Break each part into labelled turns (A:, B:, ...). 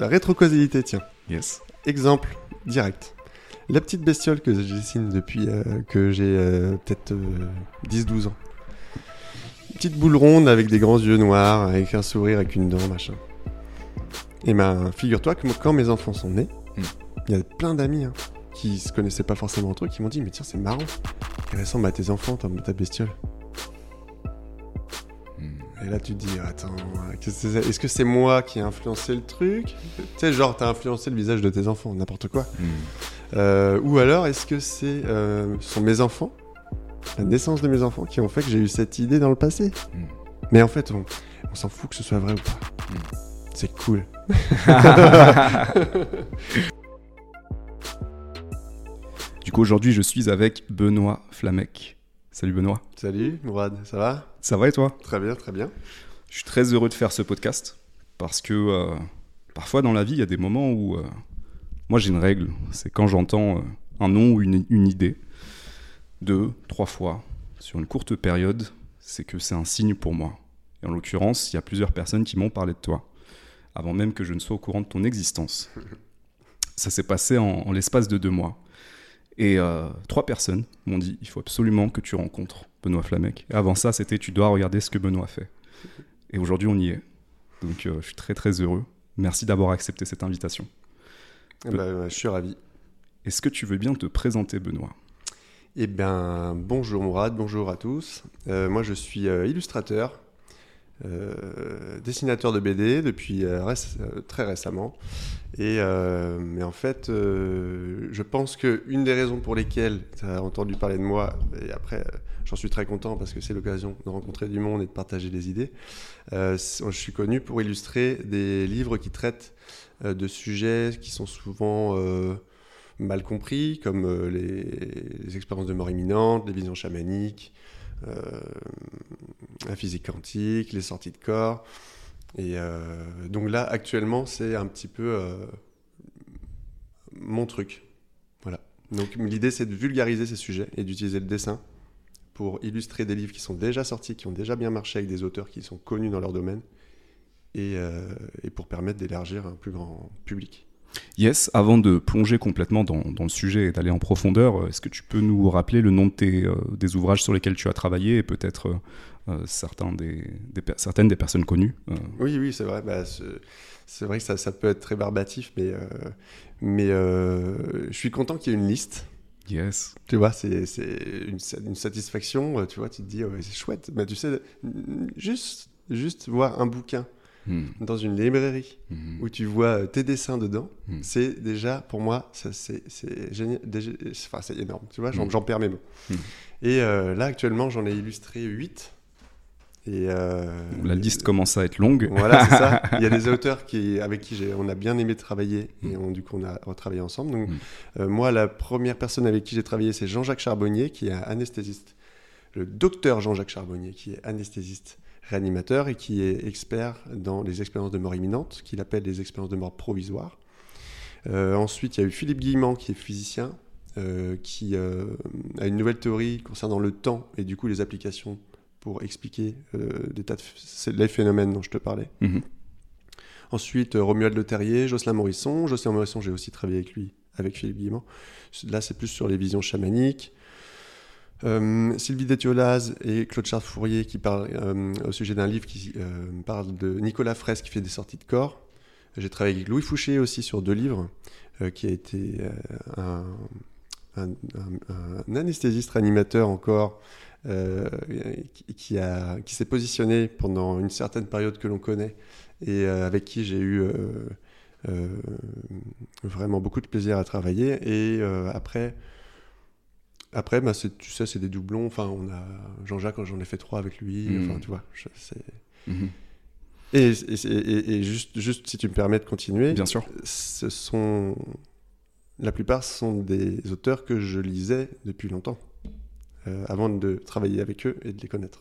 A: La rétrocausalité, tiens.
B: Yes.
A: Exemple direct. La petite bestiole que je dessine depuis euh, que j'ai euh, peut-être euh, 10-12 ans. Petite boule ronde avec des grands yeux noirs, avec un sourire, avec une dent, machin. Et ben, figure-toi que quand mes enfants sont nés,
B: Mm.
A: il y a plein d'amis hein, qui se connaissaient pas forcément entre eux, qui m'ont dit Mais tiens, c'est marrant, il ressemble à tes enfants, ta, ta bestiole.
B: Hmm.
A: Et là, tu te dis, attends, est-ce que c'est moi qui ai influencé le truc? Tu sais, genre, t'as influencé le visage de tes enfants, n'importe quoi.
B: Hmm.
A: Euh, ou alors, est-ce que c'est euh, sont mes enfants, la naissance de mes enfants, qui ont fait que j'ai eu cette idée dans le passé?
B: Mm.
A: Mais en fait, on, on s'en fout que ce soit vrai ou pas.
B: Mm.
A: C'est cool.
B: Du coup, aujourd'hui, je suis avec Benoît Flamec. Salut Benoît.
A: Salut, Mourad, ça va?
B: Ça va et toi?
A: Très bien, très bien.
B: Je suis très heureux de faire ce podcast parce que euh, parfois dans la vie, il y a des moments où euh, moi j'ai une règle, c'est quand j'entends euh, un nom ou une, une idée deux, trois fois sur une courte période, c'est que c'est un signe pour moi. Et en l'occurrence, il y a plusieurs personnes qui m'ont parlé de toi avant même que je ne sois au courant de ton existence. Ça s'est passé en, en l'espace de deux mois. Et euh, trois personnes m'ont dit il faut absolument que tu rencontres Benoît Flamec. Avant ça, c'était tu dois regarder ce que Benoît fait. Et aujourd'hui, on y est. Donc, euh, je suis très très heureux. Merci d'avoir accepté cette invitation.
A: Eh ben, je suis ravi.
B: Est-ce que tu veux bien te présenter, Benoît?
A: Eh bien, bonjour Mourad, bonjour à tous. Euh, moi, je suis euh, illustrateur, euh, dessinateur de BD depuis euh, euh, très récemment. Et mais en fait, je pense que une des raisons pour lesquelles tu as entendu parler de moi, et après, j'en suis très content parce que c'est l'occasion de rencontrer du monde et de partager des idées. je suis connu pour illustrer des livres qui traitent de sujets qui sont souvent mal compris, comme les, expériences de mort imminente, les visions chamaniques, la physique quantique, les sorties de corps. Et euh, donc là, actuellement, c'est un petit peu euh, mon truc. Voilà. Donc l'idée, c'est de vulgariser ces sujets et d'utiliser le dessin pour illustrer des livres qui sont déjà sortis, qui ont déjà bien marché avec des auteurs qui sont connus dans leur domaine, et, euh, et pour permettre d'élargir un plus grand public.
B: Yes, avant de plonger complètement dans, dans le sujet et d'aller en profondeur, euh, est-ce que tu peux nous rappeler le nom de tes, euh, des ouvrages sur lesquels tu as travaillé et peut-être euh, certains des, certaines des personnes connues euh,
A: Oui, oui, c'est vrai. Bah, c'est vrai que ça, ça peut être très barbatif, mais, mais je suis content qu'il y ait une liste.
B: Yes.
A: Tu vois, c'est c'est une, une satisfaction. Tu vois, tu te dis, ouais, c'est chouette. Mais tu sais, juste, juste voir un bouquin
B: Hmm,
A: dans une librairie
B: hmm,
A: où tu vois euh, tes dessins dedans,
B: Hmm.
A: c'est déjà, pour moi, c'est génial. Enfin, c'est énorme. Tu vois, j'en perds mes mots. Et euh, là, actuellement, j'en ai illustré 8. Et euh,
B: La liste commence à être longue.
A: Voilà, c'est ça. Il y a des auteurs qui, avec qui on a bien aimé travailler et on, du coup on a retravaillé ensemble. Donc, euh, moi, la première personne avec qui j'ai travaillé, c'est Jean-Jacques Charbonnier, qui est anesthésiste. Le docteur Jean-Jacques Charbonnier, qui est anesthésiste réanimateur et qui est expert dans les expériences de mort imminente, qu'il appelle les expériences de mort provisoire. Euh, ensuite, il y a eu Philippe Guillemant, qui est physicien, euh, qui euh, a une nouvelle théorie concernant le temps et du coup les applications pour expliquer des tas de les phénomènes dont je te parlais.
B: Mhm.
A: Ensuite, Romuald Le Terrier, Jocelyn Morisson. Jocelyn Morisson, j'ai aussi travaillé avec lui, avec Philippe Guillemant. Là, c'est plus sur les visions chamaniques. Euh, Sylvie Détiolaz et Claude Charles Fourier qui parlent euh, au sujet d'un livre qui euh, parle de Nicolas Fraisse qui fait des sorties de corps. J'ai travaillé avec Louis Fouché aussi sur deux livres, qui a été un, un- un- un anesthésiste réanimateur encore, qui, a- qui s'est positionné pendant une certaine période que l'on connaît et avec qui j'ai eu vraiment beaucoup de plaisir à travailler. Et après, après bah, tu sais, c'est des doublons. Enfin, on a Jean-Jacques, j'en ai fait trois avec lui.
B: Mhm.
A: Enfin, tu vois, c'est.
B: Mhm.
A: Et, et- et- et juste, juste, si tu me permets de continuer,
B: Bien sûr.
A: ce sont la plupart sont des auteurs que je lisais depuis longtemps, euh, avant de travailler avec eux et de les connaître.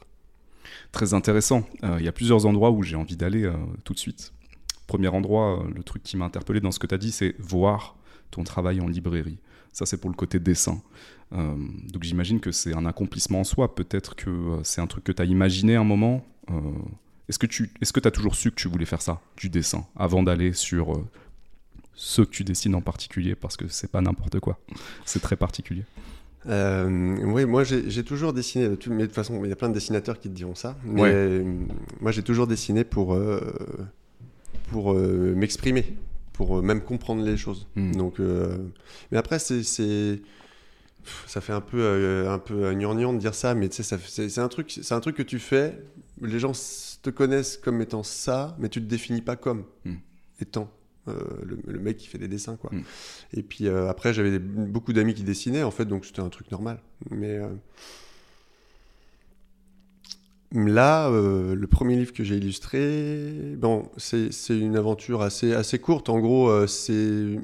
B: Très intéressant. Euh, Il y a plusieurs endroits où j'ai envie d'aller euh, tout de suite. Premier endroit, le truc qui m'a interpellé dans ce que tu as dit, c'est voir ton travail en librairie. Ça, c'est pour le côté dessin. Euh, donc j'imagine que c'est un accomplissement en soi. Peut-être que euh, c'est un truc que tu as imaginé un moment. Euh, est-ce que tu est-ce que as toujours su que tu voulais faire ça, du dessin, avant d'aller sur euh, ceux que tu dessines en particulier? Parce que c'est pas n'importe quoi. C'est très particulier.
A: Oui, moi j'ai toujours dessiné, mais de toute façon, il y a plein de dessinateurs qui te diront ça. Mais moi j'ai toujours dessiné pour, pour m'exprimer, pour même comprendre les choses. Hmm. Donc, mais après, c'est ça fait un peu un peu gnangnan de dire ça, mais tu sais, c'est un truc, c'est un truc que tu fais. Les gens te connaissent comme étant ça, mais tu te définis pas comme hmm. étant. Euh, le, mec qui fait des dessins quoi. Mm. Et puis euh, après j'avais beaucoup d'amis qui dessinaient en fait donc c'était un truc normal. Mais euh, là le premier livre que j'ai illustré, bon c'est une aventure assez assez courte. En gros c'est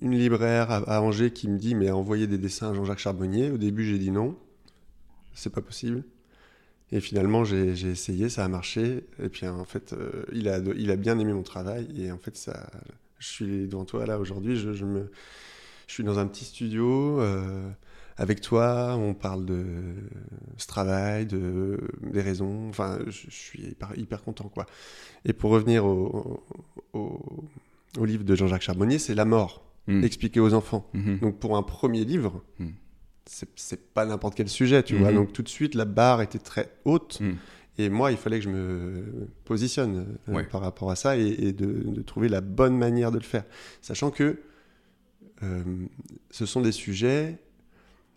A: une libraire à, Angers qui me dit mais envoyer des dessins à Jean-Jacques Charbonnier. Au début j'ai dit non, c'est pas possible. Et finalement, j'ai essayé, ça a marché. Et puis en fait, euh, il, a, il a bien aimé mon travail. Et en fait, ça, je suis devant toi là aujourd'hui. Je, je, je suis dans un petit studio euh, avec toi. On parle de ce travail, de, des raisons. Enfin, je, suis hyper, content. quoi. Et pour revenir au, au livre de Jean-Jacques Charbonnier, c'est La mort, mmh. expliqué aux enfants. Mmh. Donc pour un premier livre, mmh c'est pas n'importe quel sujet, tu vois. Mhm. Donc tout de suite, la barre était très haute. Mhm. Et moi, il fallait que je me positionne euh, par rapport à ça et, de, trouver la bonne manière de le faire. Sachant que euh, ce sont des sujets.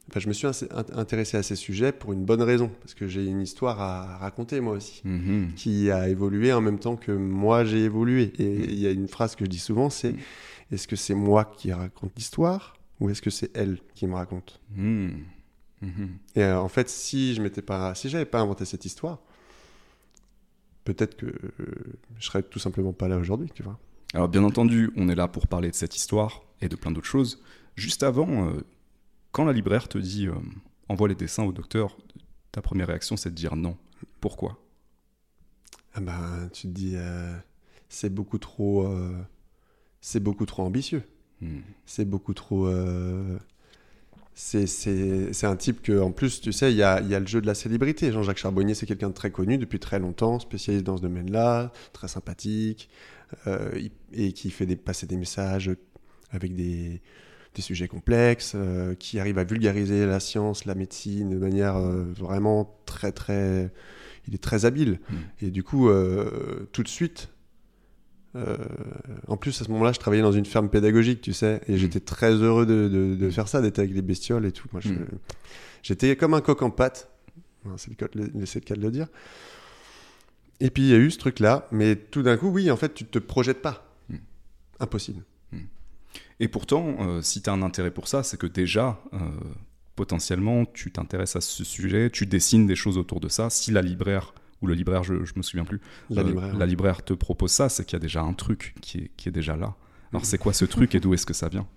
A: Enfin, je me suis intéressé à ces sujets pour une bonne raison, parce que j'ai une histoire à raconter moi aussi, mhm. qui a évolué en même temps que moi j'ai évolué. Et il y a une phrase que je dis souvent, c'est est-ce que c'est moi qui raconte l'histoire ou est-ce que c'est elle qui me raconte? Hmm. mhm. Et euh, en fait, si je m'étais pas, si j'avais pas inventé cette histoire, peut-être que je serais tout simplement pas là aujourd'hui, tu vois.
B: Alors bien entendu, on est là pour parler de cette histoire et de plein d'autres choses. Juste avant, euh, quand la libraire te dit euh, envoie les dessins au docteur, ta première réaction c'est de dire non. Pourquoi?
A: Ah ben, tu te dis c'est beaucoup trop, c'est beaucoup trop ambitieux. Hmm. C'est beaucoup trop. Euh, c'est un type que, en plus, tu sais, il y a, y a, le jeu de la célébrité. Jean-Jacques Charbonnier, c'est quelqu'un de très connu depuis très longtemps, spécialiste dans ce domaine-là, très sympathique, euh, et qui fait des, passer des messages avec des, des sujets complexes, euh, qui arrive à vulgariser la science, la médecine de manière vraiment très, très. Il est très habile. Hmm. Et du coup, tout de suite, euh, en plus, à ce moment-là, je travaillais dans une ferme pédagogique, tu sais, et j'étais mm. très heureux de, faire ça, d'être avec les bestioles et tout. Moi, mm. j'étais comme un coq en pâte, c'est le, le, cas de le dire. Et puis, il y a eu ce truc-là, mais tout d'un coup, oui, en fait, tu te projettes pas. Mm. Impossible.
B: Et pourtant, euh, si tu as un intérêt pour ça, c'est que déjà, euh, potentiellement, tu t'intéresses à ce sujet, tu dessines des choses autour de ça. Si la libraire ou le libraire, je, je me souviens plus.
A: La, euh, libraire,
B: la libraire te propose ça, c'est qu'il y a déjà un truc qui est, qui est déjà là. Alors c'est quoi ce truc et d'où est-ce que ça vient?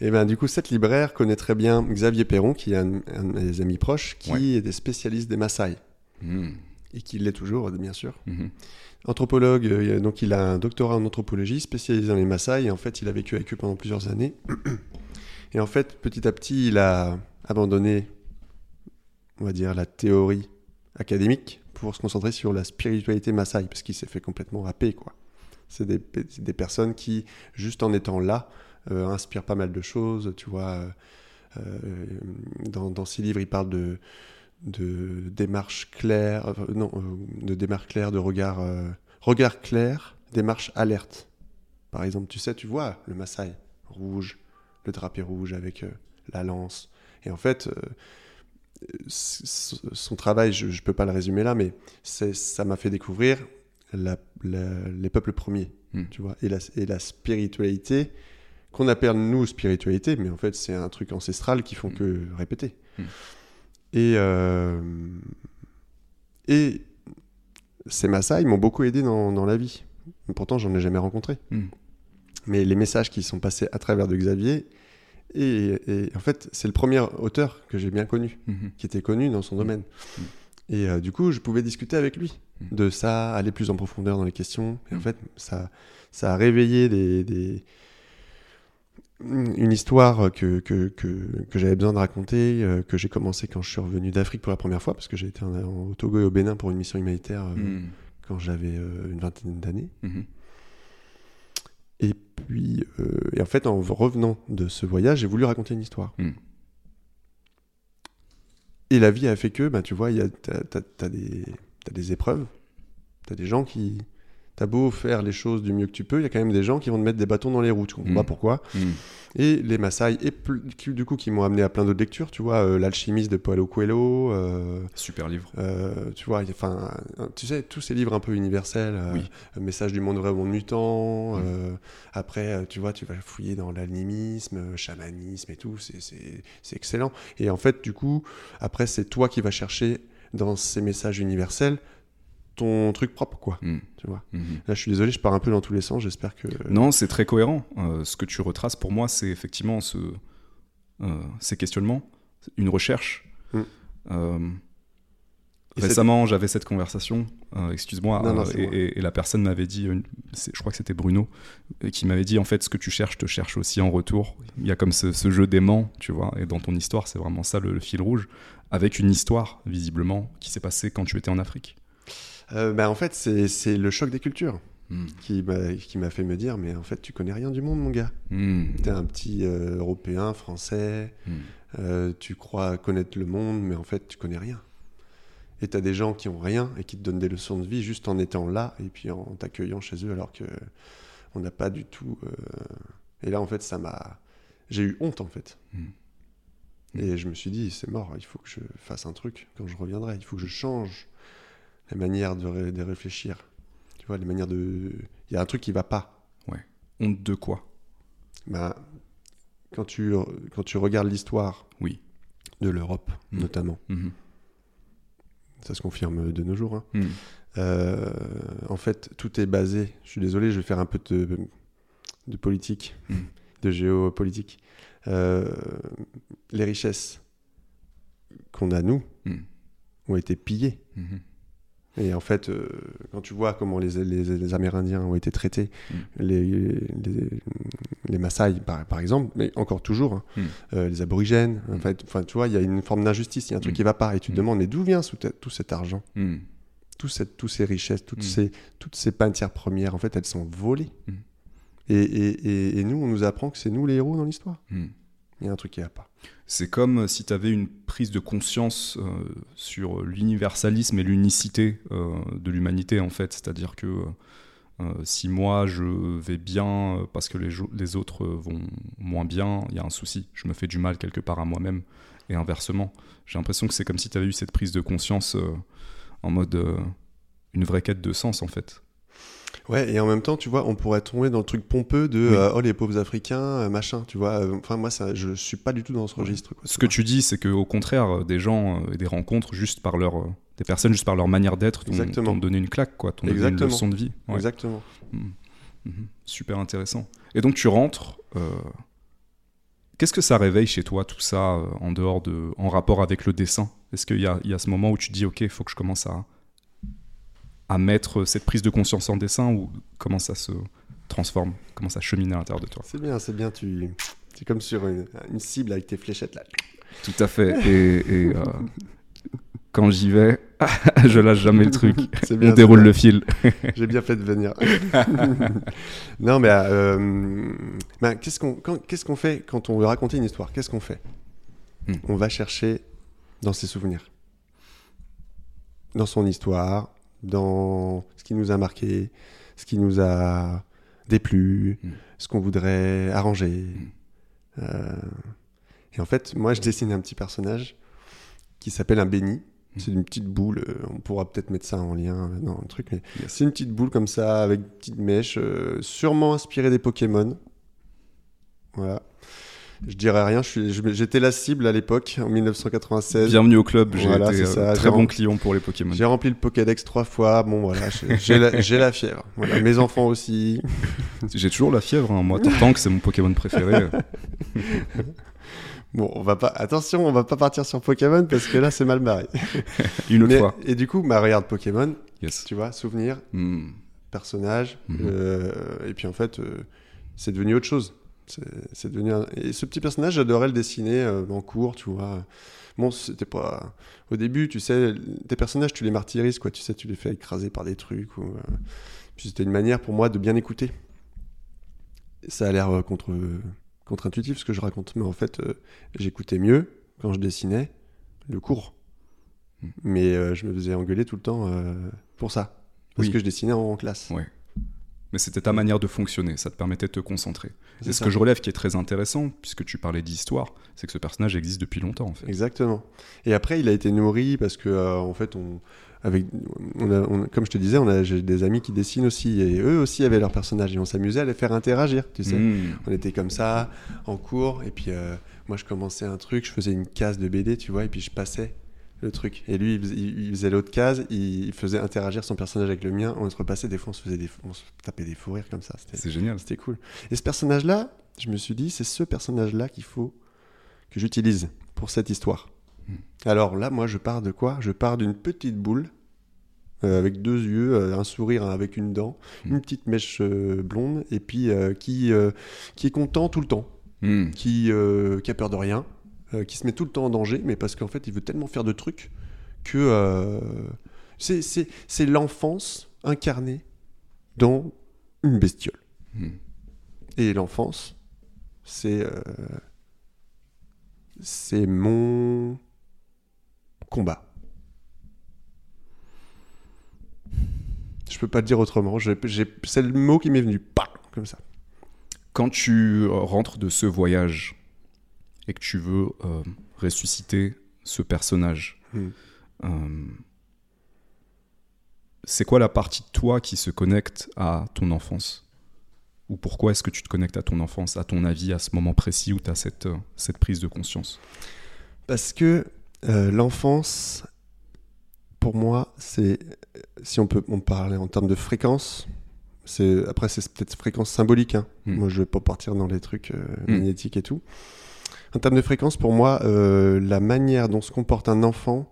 A: Et eh ben du coup, cette libraire connaît très bien Xavier Perron, qui est un, de mes amis proches, qui est des spécialistes des Maasai. Hmm. Et qui l'est toujours, bien sûr. Mhm. Anthropologue, euh, donc il a un doctorat en anthropologie spécialisé dans les Maasai, et en fait, il a vécu avec eux pendant plusieurs années. Et en fait, petit à petit, il a abandonné, on va dire, la théorie académique pour se concentrer sur la spiritualité Maasai, parce qu'il s'est fait complètement râper, quoi. C'est des, des, personnes qui, juste en étant là, euh, inspirent pas mal de choses, tu vois. Euh, euh, dans, dans, ses livres, il parle de, de démarche claire, non, de démarche claire, de regard, regard clair, démarche alerte. Par exemple, tu sais, tu vois le Maasai rouge, le drapé rouge avec la lance. Et en fait, son travail, je ne peux pas le résumer là, mais ça m'a fait découvrir les peuples premiers, hmm. tu vois, et la, et la spiritualité qu'on appelle nous spiritualité, mais en fait c'est un truc ancestral qui font hmm. que répéter. Hmm. Et, euh, et ces Maasai m'ont beaucoup aidé dans, dans, la vie. Pourtant, j'en ai jamais rencontré. Mais les messages qui sont passés à travers de Xavier, et, en fait, c'est le premier auteur que j'ai bien connu, mhm. qui était connu dans son domaine. Mhm. Et euh, du coup, je pouvais discuter avec lui mhm. de ça, aller plus en profondeur dans les questions. Et en fait, ça, ça a réveillé des, une histoire que, que, que, que j'avais besoin de raconter, euh, que j'ai commencé quand je suis revenu d'Afrique pour la première fois, parce que j'ai été en, au Togo et au Bénin pour une mission humanitaire euh, quand j'avais une vingtaine d'années. Puis, euh, et en fait, en revenant de ce voyage, j'ai voulu raconter une histoire.
B: Mm.
A: Et la vie a fait que, bah, tu vois, il y a- t'as t'as- t'as des, t'as des épreuves, t'as des gens qui. T'as beau faire les choses du mieux que tu peux, il y a quand même des gens qui vont te mettre des bâtons dans les roues, tu comprends
B: Mm.
A: pas pourquoi.
B: Mm.
A: Et les Maasai, et qui, du coup, qui m'ont amené à plein d'autres lectures, tu vois, euh, L'alchimiste de Paulo Coelho, euh,
B: Super livre.
A: euh, tu vois, enfin, tu sais, tous ces livres un peu universels,
B: Oui.
A: Message du monde vrai au monde mutant,
B: Mm.
A: après, tu vois, tu vas fouiller dans l'animisme, chamanisme et tout, c'est excellent. Et en fait, du coup, après, c'est toi qui vas chercher dans ces messages universels ton truc propre, quoi,
B: Mm.
A: tu vois.
B: Mhm.
A: Là, je suis désolé, je pars un peu dans tous les sens, j'espère que...
B: Non, c'est très cohérent. Euh, ce que tu retraces pour moi, c'est effectivement ce, euh, ces questionnements, une recherche.
A: Mm.
B: Euh, récemment, j'avais cette conversation, excuse-moi, et,
A: moi.
B: et- et la personne m'avait dit, une- je crois que c'était Bruno, qui m'avait dit en fait, ce que tu cherches te cherche aussi en retour. Il y a comme ce, ce jeu d'aimant, tu vois, et dans ton histoire, c'est vraiment ça le, le fil rouge, avec une histoire, visiblement, qui s'est passée quand tu étais en Afrique.
A: Euh, bah, en fait, c'est le choc des cultures
B: Mm.
A: qui m'a fait me dire, mais en fait, tu connais rien du monde, mon gars.
B: Mm.
A: T'es un petit euh, Européen, Français,
B: Mm.
A: euh, tu crois connaître le monde, mais en fait, tu connais rien. Et t'as des gens qui ont rien et qui te donnent des leçons de vie juste en étant là et puis en t'accueillant chez eux alors que on n'a pas du tout. Et là, en fait, ça m'a. J'ai eu honte, en fait.
B: Mm.
A: Et je me suis dit, c'est mort, il faut que je fasse un truc quand je reviendrai. Il faut que je change la manière de, ré- de réfléchir. Tu vois, les manières de. Il y a un truc qui va pas.
B: Honte de quoi?
A: Ben, quand, tu, quand tu regardes l'histoire
B: Oui.
A: de l'Europe,
B: Mm.
A: notamment,
B: Mhm.
A: ça se confirme de nos jours, hein,
B: Mm.
A: euh, en fait, tout est basé. Je suis désolé, je vais faire un peu de, de politique,
B: Mm.
A: de géopolitique. Euh, les richesses qu'on a, nous, ont été pillées. Et en fait, euh, quand tu vois comment les, les- les Amérindiens ont été traités,
B: Mm.
A: les, les, les Maasai par, par exemple, mais encore toujours, hein,
B: Mm.
A: euh, les aborigènes, en
B: Mm.
A: fait, tu vois, il y a une forme d'injustice, il y a un truc qui va pas, et tu te demandes, mais d'où vient tout, cet argent? Tout cette, Toutes ces richesses, toutes, ces, toutes ces matières premières, en fait, elles sont volées. Et, et, et, et nous, on nous apprend que c'est nous les héros dans l'histoire. Il y a un truc qui va pas.
B: C'est comme si tu avais une prise de conscience euh, sur l'universalisme et l'unicité euh, de l'humanité, en fait. C'est-à-dire que euh, si moi je vais bien euh, parce que les, les autres euh, vont moins bien, il y a un souci. Je me fais du mal quelque part à moi-même. Et inversement, j'ai l'impression que c'est comme si tu avais eu cette prise de conscience euh, en mode euh, une vraie quête de sens, en fait.
A: Ouais, et en même temps, tu vois, on pourrait tomber dans le truc pompeux de
B: Oui.
A: euh, oh les pauvres Africains, euh, machin, tu vois. euh, Enfin, moi, ça, je suis pas du tout dans ce registre. quoi,
B: Ce que
A: vois.
B: tu dis, c'est qu'au contraire, des gens et des rencontres, juste par leur. des personnes, juste par leur manière d'être, t'ont donné une claque, quoi. T'ont donné une leçon de vie. Ouais.
A: Exactement.
B: Mhm. Mhm. Super intéressant. Et donc, tu rentres. euh, Qu'est-ce que ça réveille chez toi, tout ça, en dehors de. en rapport avec le dessin? Est-ce qu'il y y a ce moment où tu dis, OK, il faut que je commence à. À mettre cette prise de conscience en dessin ou comment ça se transforme Comment ça chemine à l'intérieur de toi
A: C'est bien, c'est bien. Tu, c'est comme sur une, une cible avec tes fléchettes là.
B: Tout à fait. Et, et, euh, quand j'y vais, je lâche jamais le truc. On
A: bien. c'est
B: déroule le fil.
A: J'ai bien fait de venir. non, mais euh, ben, qu'est-ce qu'on quand- qu'est-ce qu'on fait quand on veut raconter une histoire? Qu'est-ce qu'on fait?
B: Hmm.
A: On va chercher dans ses souvenirs, dans son histoire, dans ce qui nous a marqué, ce qui nous a déplu,
B: Hmm.
A: ce qu'on voudrait arranger. Euh, et en fait, moi, je dessine un petit personnage qui s'appelle un béni. C'est une petite boule, euh, on pourra peut-être mettre ça en lien euh, dans le truc, mais c'est une petite boule comme ça, avec une petite mèche, euh, sûrement inspirée des Pokémon. Voilà. Je dirais rien, j'étais la cible à l'époque, en 1996.
B: Bienvenue au club. J'ai
A: Voilà,
B: été
A: c'est
B: euh,
A: ça.
B: très bon client pour les Pokémon.
A: J'ai rempli le Pokédex trois fois, bon voilà, j'ai- la, fièvre. Voilà, mes enfants aussi.
B: J'ai toujours la fièvre. hein. Moi, Tank, c'est mon Pokémon préféré.
A: Bon, on va pas, attention, on va pas partir sur Pokémon parce que là c'est mal barré.
B: Une autre
A: Mais-
B: fois.
A: et du coup, bah regarde Pokémon,
B: Yes.
A: tu vois, souvenir,
B: Hmm.
A: personnage,
B: Mhm.
A: euh, et puis en fait, euh, c'est devenu autre chose. C'est devenu un- Et ce petit personnage, j'adorais le dessiner euh, en cours, tu vois. Bon, c'était pas. Au début, tu sais, tes personnages, tu les martyrises, quoi. Tu sais, tu les fais écraser par des trucs. Ou, euh, Puis c'était une manière pour moi de bien écouter. ça a l'air euh, contre, contre-intuitif ce que je raconte, mais en fait, j'écoutais mieux quand je dessinais le cours.
B: Hmm.
A: Mais je me faisais engueuler tout le temps pour ça. Parce
B: Oui.
A: que je dessinais en classe.
B: Ouais. Mais c'était ta manière de fonctionner, ça te permettait de te concentrer.
A: C'est
B: Et ce que je relève qui est très intéressant, puisque tu parlais d'histoire, c'est que ce personnage existe depuis longtemps en fait.
A: Exactement. Et après, il a été nourri parce que, euh, en fait, on, avec, on a, on- comme je te disais, on a j'ai des amis qui dessinent aussi, et eux aussi avaient leurs personnages, et on s'amusait à les faire interagir, tu sais.
B: Mmh.
A: On était comme ça, en cours, et puis euh, moi, je commençais un truc, je faisais une case de BD, tu vois, et puis je passais le truc. Et lui, il faisait, l'autre case, il, faisait interagir son personnage avec le mien, on se repassait, des fois, on se, faisait des, on se tapait des fous rires comme ça. C'était
B: C'est génial.
A: c'était cool. Et ce personnage-là, je me suis dit, c'est ce personnage-là qu'il faut que j'utilise pour cette histoire.
B: Hmm.
A: Alors là, moi, je pars de quoi? Je pars d'une petite boule euh, avec deux yeux, euh, un sourire avec une dent,
B: Hmm.
A: une petite mèche euh, blonde, et puis qui, qui est content tout le temps,
B: Mmh.
A: qui, qui a peur de rien, euh, qui se met tout le temps en danger, mais parce qu'en fait, il veut tellement faire de trucs que euh, c'est- l'enfance incarnée dans une bestiole.
B: Mmh.
A: Et l'enfance, c'est euh, c'est mon combat. Je peux pas le dire autrement. C'est le mot qui m'est venu, pas comme ça.
B: Quand tu rentres de ce voyage et que tu veux euh, ressusciter ce personnage,
A: Hmm.
B: euh, c'est quoi la partie de toi qui se connecte à ton enfance? Ou pourquoi est-ce que tu te connectes à ton enfance, à ton avis, à ce moment précis où tu as cette, euh, cette prise de conscience?
A: Parce que euh, l'enfance, pour moi, c'est si on peut on parler en termes de fréquence. C'est après c'est peut-être fréquence symbolique. hein.
B: Hmm.
A: Moi, je vais pas partir dans les trucs euh,
B: Hmm.
A: magnétiques et tout. En termes de fréquence, pour moi, euh, la manière dont se comporte un enfant,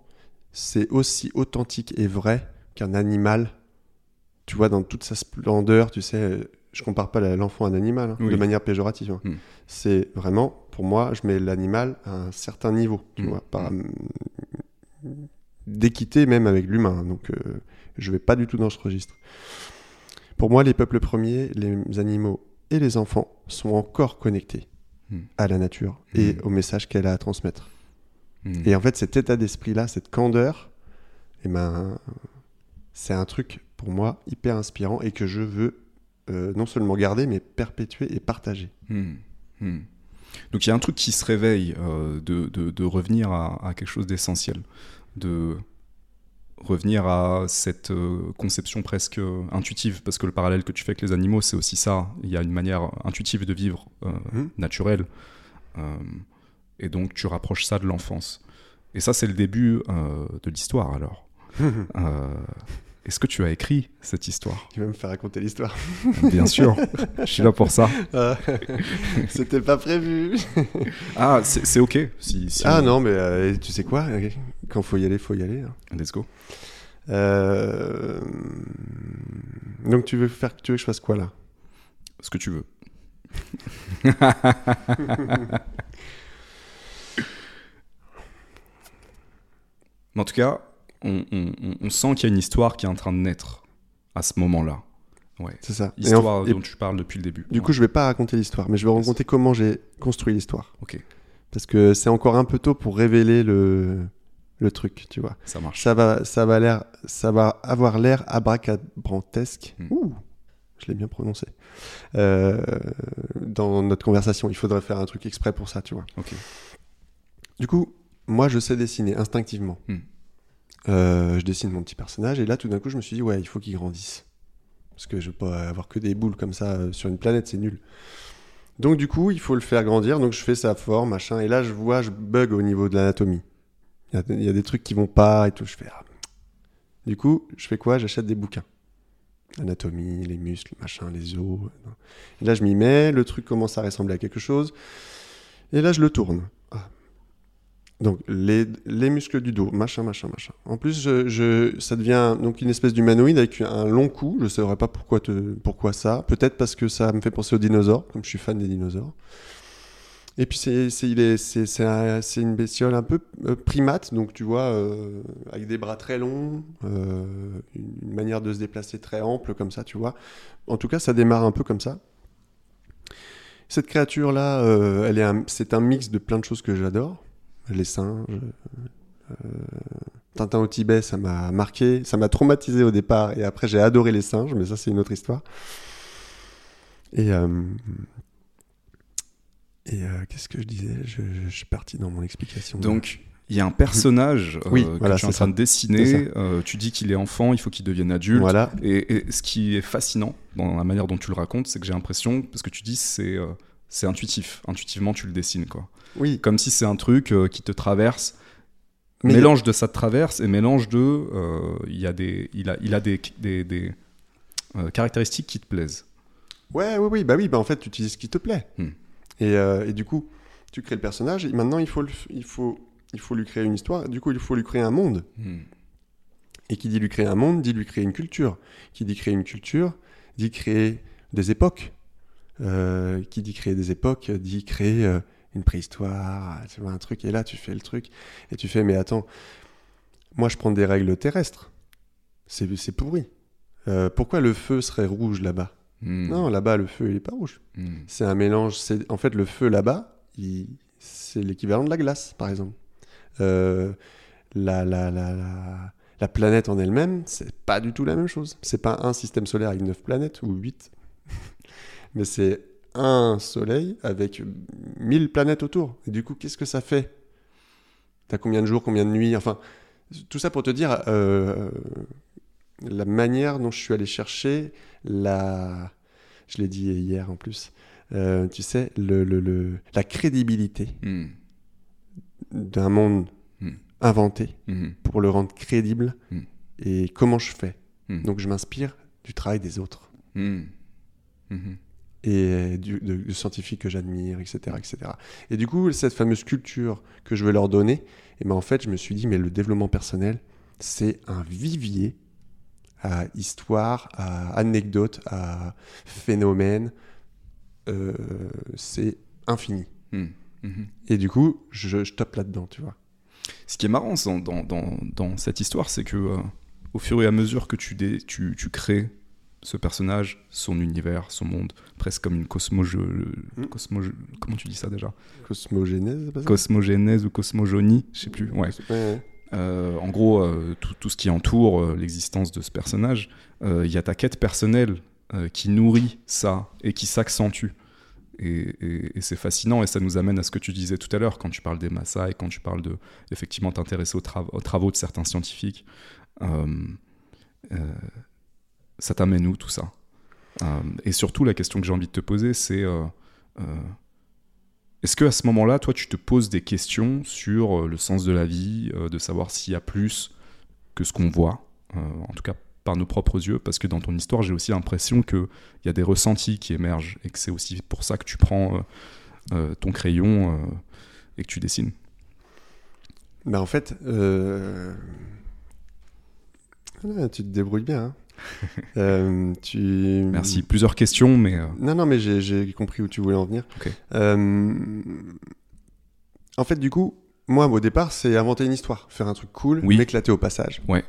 A: c'est aussi authentique et vrai qu'un animal. Tu vois, dans toute sa splendeur, tu sais, je compare pas l'enfant à un animal hein,
B: Oui.
A: de manière péjorative. hein.
B: Hmm.
A: C'est vraiment, pour moi, je mets l'animal à un certain niveau, tu
B: Hmm.
A: vois, par d'équité même avec l'humain. Donc, euh, je vais pas du tout dans ce registre. Pour moi, les peuples premiers, les animaux et les enfants sont encore connectés
B: Hmm.
A: à la nature et
B: Hmm.
A: au message qu'elle a à transmettre.
B: Hmm.
A: Et en fait, cet état d'esprit-là, cette candeur, eh ben, c'est un truc pour moi hyper inspirant et que je veux euh, non seulement garder, mais perpétuer et partager.
B: Donc il y a un truc qui se réveille euh, de, de- de revenir à, à quelque chose d'essentiel, de revenir à cette euh, conception presque euh, intuitive, parce que le parallèle que tu fais avec les animaux, c'est aussi ça. Il y a une manière intuitive de vivre, euh,
A: Mhm.
B: naturelle, Euh, et donc tu rapproches ça de l'enfance. Et ça, c'est le début euh, de l'histoire alors. Est-ce que tu as écrit cette histoire?
A: Tu vas me faire raconter l'histoire.
B: Bien sûr, je suis là pour ça.
A: Ah, C'était pas prévu.
B: Ah, c'est ok. Si, si
A: Ah
B: on-
A: non, mais euh, tu sais quoi? Quand faut y aller, faut y aller. hein.
B: Let's go.
A: Euh, Donc tu veux faire, tu veux que je fasse quoi là?
B: Ce que tu veux. En tout cas, on, on- on- on sent qu'il y a une histoire qui est en train de naître à ce moment-là. Ouais.
A: C'est ça. Et en-
B: Histoire
A: et
B: dont tu parles depuis le début.
A: Du coup, je vais pas raconter l'histoire, mais je vais raconter comment j'ai construit l'histoire.
B: Ok,
A: Parce que c'est encore un peu tôt pour révéler le, le truc, tu vois.
B: ça marche.
A: Ça va, ça va, l'air, ça va avoir l'air abracadabrantesque.
B: Hmm.
A: Ouh, je l'ai bien prononcé. Euh, dans notre conversation, il faudrait faire un truc exprès pour ça, tu vois. Du coup, moi, je sais dessiner instinctivement.
B: Hmm.
A: Euh, je dessine mon petit personnage, et là, tout d'un coup, je me suis dit, ouais, il faut qu'il grandisse. Parce que je veux pas avoir que des boules comme ça euh, sur une planète, c'est nul. Donc, du coup, il faut le faire grandir. Donc, je fais sa forme, machin. Et là, je vois, je bug au niveau de l'anatomie. Il y, a- des trucs qui vont pas et tout. Je fais. ah. Du coup, je fais quoi? J'achète des bouquins. Anatomie, les muscles, machin, les os. Et là, je m'y mets. Le truc commence à ressembler à quelque chose. Et là, je le tourne. Ah. Donc, les, les muscles du dos, machin, machin, machin. En plus, je, je- ça devient donc une espèce d'humanoïde avec un long cou. Je ne saurais pas pourquoi, te, pourquoi ça. Peut-être parce que ça me fait penser aux dinosaures, comme je suis fan des dinosaures. Et puis, c'est c'est- une bestiole un peu euh, primate, donc tu vois, euh, avec des bras très longs, euh, une manière de se déplacer très ample, comme ça, tu vois. En tout cas, ça démarre un peu comme ça. Cette créature-là, elle est c'est un mix de plein de choses que j'adore. Les singes. Tintin au Tibet, ça m'a marqué, ça m'a traumatisé au départ, et après j'ai adoré les singes, mais ça c'est une autre histoire. Et, et euh, qu'est-ce que je disais? Je, je- je suis parti dans mon explication.
B: Donc, il y a un personnage euh,
A: Oui,
B: que
A: voilà,
B: tu es en train
A: ça.
B: de dessiner. Euh, tu dis qu'il est enfant, il faut qu'il devienne adulte.
A: voilà,
B: Et, et ce qui est fascinant dans la manière dont tu le racontes, c'est que j'ai l'impression, parce que tu dis c'est euh, c'est intuitif, intuitivement tu le dessines quoi.
A: oui.
B: Comme si c'est un truc euh, qui te traverse,
A: Mais-
B: mélange de ça te traverse et mélange de, euh, il y a des, il a, il a des, des, des, euh, caractéristiques qui te plaisent.
A: Ouais, oui, oui, bah oui, bah en fait, tu utilises ce qui te plaît.
B: Hmm.
A: Et, euh, et du coup, tu crées le personnage, et maintenant, il faut, le il, faut, il faut lui créer une histoire, du coup, il faut lui créer un monde. Et qui dit lui créer un monde, dit lui créer une culture. Qui dit créer une culture, dit créer des époques. Euh, qui dit créer des époques, dit créer euh, une préhistoire, tu vois, un truc, et là, tu fais le truc, et tu fais, mais attends, moi, je prends des règles terrestres. C'est c'est pourri. Pourquoi le feu serait rouge là-bas?
B: Hmm.
A: Non, là-bas, le feu, il est pas rouge.
B: Hmm.
A: C'est un mélange. c'est- En fait, le feu là-bas, il- c'est l'équivalent de la glace, par exemple. Euh, la, la, la, la, la planète en elle-même, c'est pas du tout la même chose. C'est pas un système solaire avec 9 planètes ou 8. Mais c'est un soleil avec 1000 planètes autour. Et du coup, qu'est-ce que ça fait? T'as combien de jours, combien de nuits? Enfin, tout ça pour te dire euh, la manière dont je suis allé chercher la. Je l'ai dit hier en plus. euh, tu sais, le, le- le- la crédibilité
B: Hmm.
A: d'un monde
B: Hmm.
A: inventé
B: Hmm.
A: pour le rendre crédible et comment je fais. Donc je m'inspire du travail des autres et du, de, de scientifiques que j'admire, etc., etc. Et du coup, cette fameuse culture que je veux leur donner, et ben en fait, je me suis dit, mais le développement personnel, c'est un vivier à histoire, à anecdotes, à phénomènes. Euh, c'est infini.
B: Hmm. Hmm.
A: Et du coup, je, je tape là-dedans, tu vois.
B: Ce qui est marrant dans, dans, dans, dans cette histoire, c'est que euh, au fur et à mesure que tu, dé- tu, tu crées ce personnage, son univers, son monde, presque comme une cosmo,
A: Hmm.
B: cosmo comment tu dis ça déjà?
A: Cosmogénèse, pas ça?
B: Cosmogénèse ou cosmogonie, je sais plus. Ouais.
A: Ouais, ouais.
B: Euh, en gros, euh, tout, ce qui entoure euh, l'existence de ce personnage, il y a ta quête personnelle qui nourrit ça et qui s'accentue. Et, c'est fascinant et ça nous amène à ce que tu disais tout à l'heure quand tu parles des Maasai, quand tu parles de effectivement t'intéresser aux, trav- aux travaux de certains scientifiques. Ça t'amène où tout ça? Et surtout, la question que j'ai envie de te poser, c'est est-ce que à ce moment-là, toi, tu te poses des questions sur euh, le sens de la vie, euh, de savoir s'il y a plus que ce qu'on voit, euh, en tout cas par nos propres yeux, parce que dans ton histoire, j'ai aussi l'impression qu'il y a des ressentis qui émergent et que c'est aussi pour ça que tu prends ton crayon et que tu dessines.
A: Bah en fait, tu te débrouilles bien. hein. Euh, tu...
B: Merci. Plusieurs questions, mais euh,
A: Non, non, mais j'ai- compris où tu voulais en venir. Euh, En fait, du coup, moi, au départ, c'est inventer une histoire, faire un truc cool,
B: Oui.
A: m'éclater au passage.
B: Ouais.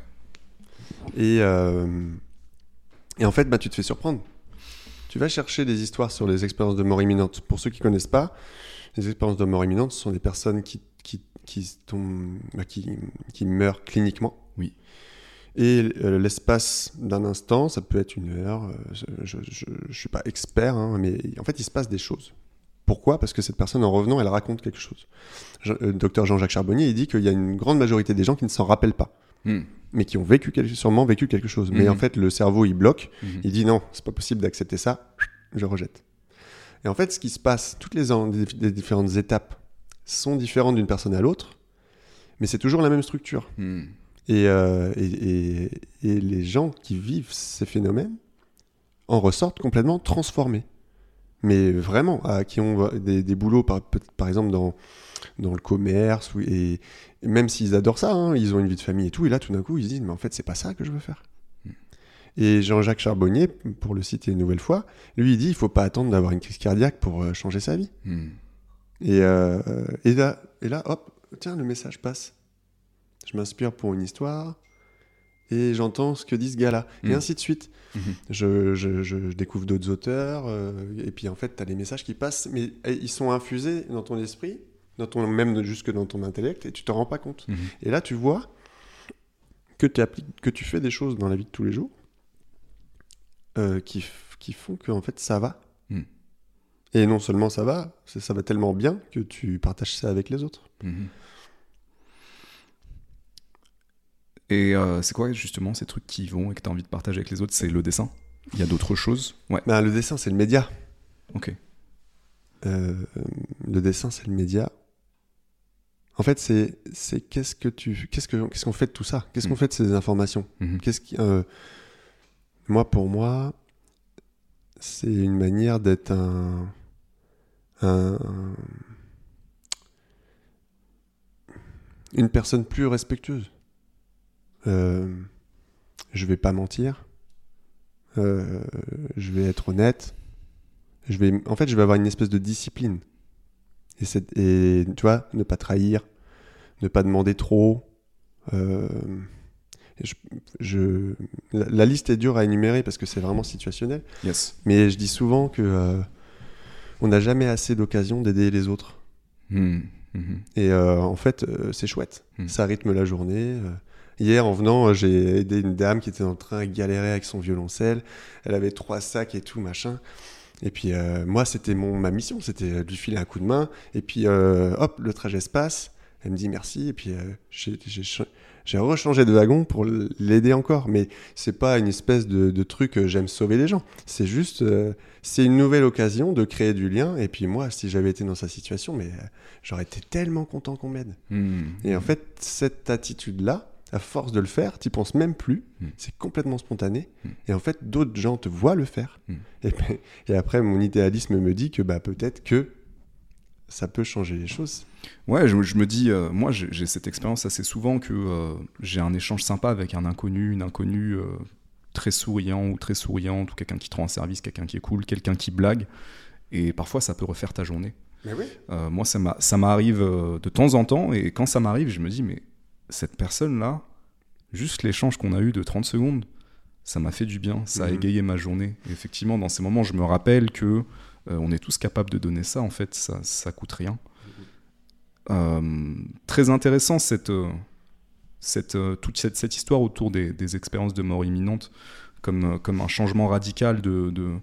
A: Et, et en fait, bah, tu te fais surprendre. Tu vas chercher des histoires sur les expériences de mort imminente. Pour ceux qui connaissent pas, les expériences de mort imminente, ce sont des personnes qui, qui, qui, tombent- bah, qui, qui meurent cliniquement.
B: Oui.
A: Et euh, l'espace d'un instant, ça peut être une heure. euh, je ne suis pas expert, hein, mais en fait, il se passe des choses. Pourquoi? Parce que cette personne, en revenant, elle raconte quelque chose. Je- euh, docteur Jean-Jacques Charbonnier, il dit qu'il y a une grande majorité des gens qui ne s'en rappellent pas,
B: hmm,
A: mais qui ont vécu quel- sûrement vécu quelque chose. Mais
B: Mhm.
A: en fait, le cerveau, il bloque.
B: mhm.
A: Il dit non, c'est pas possible d'accepter ça, je rejette. Et en fait, ce qui se passe, toutes les, des différentes étapes sont différentes d'une personne à l'autre, mais c'est toujours la même structure.
B: Hmm.
A: Et, euh, et, et- et les gens qui vivent ces phénomènes en ressortent complètement transformés. Mais vraiment, à, qui ont des, des boulots, par, exemple, dans, dans le commerce, et, même s'ils adorent ça, hein, ils ont une vie de famille et tout, et là, tout d'un coup, ils se disent, mais en fait, c'est pas ça que je veux faire. Et Jean-Jacques Charbonnier, pour le citer une nouvelle fois, lui, il dit, il faut pas attendre d'avoir une crise cardiaque pour euh, changer sa vie.
B: Hmm.
A: Et, euh, et, là, et là, hop, tiens, le message passe. Je m'inspire pour une histoire. et j'entends ce que dit ce gars-là, et
B: Mm.
A: ainsi de suite.
B: Mhm.
A: Je, je- je- je découvre d'autres auteurs, euh, et puis en fait, tu as les messages qui passent, mais eh, ils sont infusés dans ton esprit, dans ton, même jusque dans ton intellect, et tu t'en rends pas compte.
B: Mhm.
A: Et là, tu vois que, que tu fais des choses dans la vie de tous les jours euh, qui, qui font que en fait, ça va. Et non seulement ça va, ça va tellement bien que tu partages ça avec les autres.
B: Et euh, c'est quoi justement ces trucs qui vont et que tu as envie de partager avec les autres? C'est le dessin? Il y a d'autres choses? Ouais,
A: Ben, le dessin, c'est le média.
B: ok.
A: Euh, le dessin, c'est le média. En fait, c'est c'est qu'est-ce que tu qu'est-ce que qu'est-ce qu'on fait de tout ça? Qu'est-ce qu'on
B: Mm.
A: fait de ces informations?
B: Mhm.
A: Qu'est-ce qui euh, moi pour moi c'est une manière d'être un, un- une personne plus respectueuse. Euh, je vais pas mentir. Euh, je vais être honnête. Je vais, en fait, je vais avoir une espèce de discipline. Et, tu vois, ne pas trahir, ne pas demander trop. Euh, et je, je- la, la liste est dure à énumérer parce que c'est vraiment situationnel.
B: Yes.
A: Mais je dis souvent que euh, on n'a jamais assez d'occasion d'aider les autres.
B: Mhm. Mhm.
A: Et euh, en fait, euh, c'est chouette.
B: Mm.
A: Ça rythme la journée. Euh. Hier, en venant, euh, j'ai aidé une dame qui était en train de galérer avec son violoncelle. Elle avait trois sacs et tout, machin. Et puis, euh, moi, c'était mon ma mission, c'était de lui filer un coup de main. Et puis, euh, hop, le trajet se passe. Elle me dit merci. Et puis, euh, j'ai- j'ai cha- j'ai rechangé de wagon pour l'aider encore. Mais c'est pas une espèce de, de truc, euh, j'aime sauver les gens. C'est juste, euh, c'est une nouvelle occasion de créer du lien. Et puis, moi, si j'avais été dans sa situation, mais euh, j'aurais été tellement content qu'on m'aide.
B: Mhm.
A: Et en fait, cette attitude-là, à force de le faire, tu penses même plus.
B: Mm.
A: C'est complètement spontané.
B: Mm.
A: Et en fait, d'autres gens te voient le faire.
B: Mm.
A: Et, puis- et après, mon idéalisme me dit que bah, peut-être que ça peut changer les choses.
B: Ouais, je, je me dis, euh, moi j'ai cette expérience assez souvent que euh, j'ai un échange sympa avec un inconnu, une inconnue euh, très souriant ou très souriante, ou quelqu'un qui te rend un service, quelqu'un qui est cool, quelqu'un qui blague. Et parfois ça peut refaire ta journée.
A: Mais oui.
B: Moi, ça m'a- ça m'arrive de temps en temps, et quand ça m'arrive, je me dis, mais cette personne-là, juste l'échange qu'on a eu de 30 secondes, ça m'a fait du bien, ça a
A: Mhm.
B: égayé ma journée. Et effectivement, dans ces moments, je me rappelle que euh, on est tous capables de donner ça, en fait, ça, ça coûte rien. Euh, très intéressant cette, euh, cette, toute cette, cette histoire autour des, des expériences de mort imminente comme, comme un changement radical de, de,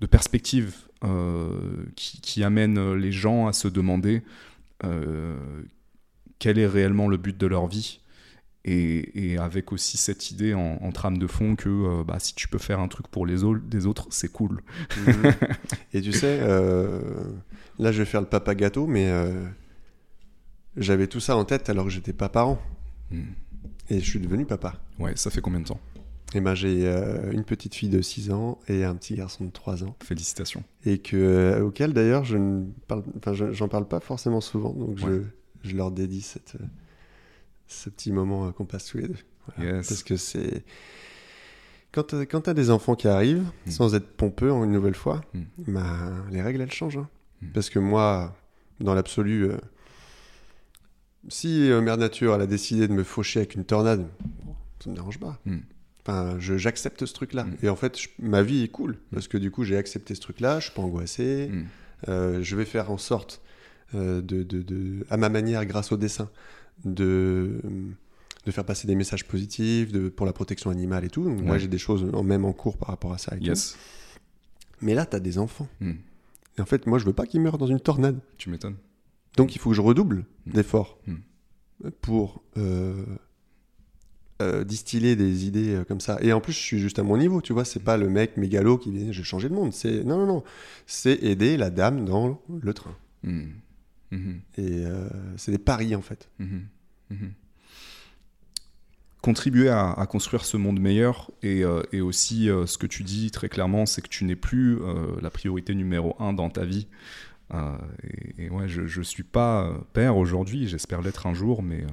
B: de perspective euh, qui, qui amène les gens à se demander euh, quel est réellement le but de leur vie. Et, et avec aussi cette idée en, en trame de fond que euh, bah, si tu peux faire un truc pour les autres, des autres, c'est cool.
A: Mhm. et tu sais, euh, là, je vais faire le papa gâteau, mais euh, j'avais tout ça en tête alors que j'étais pas parent.
B: Mm.
A: Et je suis devenu papa.
B: Ouais, ça fait combien de temps?
A: Et ben, j'ai euh, une petite fille de 6 ans et un petit garçon de 3 ans.
B: Félicitations.
A: et que euh, auquel d'ailleurs je ne parle j'en parle pas forcément souvent donc
B: Ouais.
A: Je, leur dédie cette, euh, ce petit moment euh, qu'on passe tous les deux Voilà.
B: Yes.
A: parce que c'est quand quand tu as des enfants qui arrivent
B: Mm.
A: sans être pompeux en une nouvelle fois
B: Mm.
A: bah, les règles elles changent hein.
B: Mm.
A: parce que moi dans l'absolu euh, si euh, Mère Nature elle a décidé de me faucher avec une tornade ça me dérange pas. Enfin, j'accepte ce truc-là. Et en fait, je- ma vie est cool. Parce que du coup, j'ai accepté ce truc-là, je suis pas angoissé. Euh, je vais faire en sorte, euh, de, de- de- à ma manière, grâce au dessin, de, de faire passer des messages positifs de, pour la protection animale et tout. Donc, Moi, j'ai des choses en, même en cours par rapport à ça. et tout.
B: Yes.
A: Mais là, tu as des enfants.
B: Mm.
A: Et en fait, moi, je veux pas qu'ils meurent dans une tornade.
B: Tu m'étonnes.
A: Donc, il faut que je redouble
B: Mm.
A: d'efforts
B: Mm.
A: pour euh, euh, distiller des idées euh, comme ça. Et en plus, je suis juste à mon niveau, tu vois. C'est pas le mec mégalo qui vient, je vais changer le monde. C'est non, non, non. C'est aider la dame dans le train.
B: Mhm.
A: Et euh, c'est des paris en fait.
B: Mhm. Mhm. Contribuer à, à construire ce monde meilleur et, euh, et aussi euh, ce que tu dis très clairement, c'est que tu n'es plus euh, la priorité numéro un dans ta vie. Euh, et, et ouais, je ne suis pas père aujourd'hui, j'espère l'être un jour, mais euh,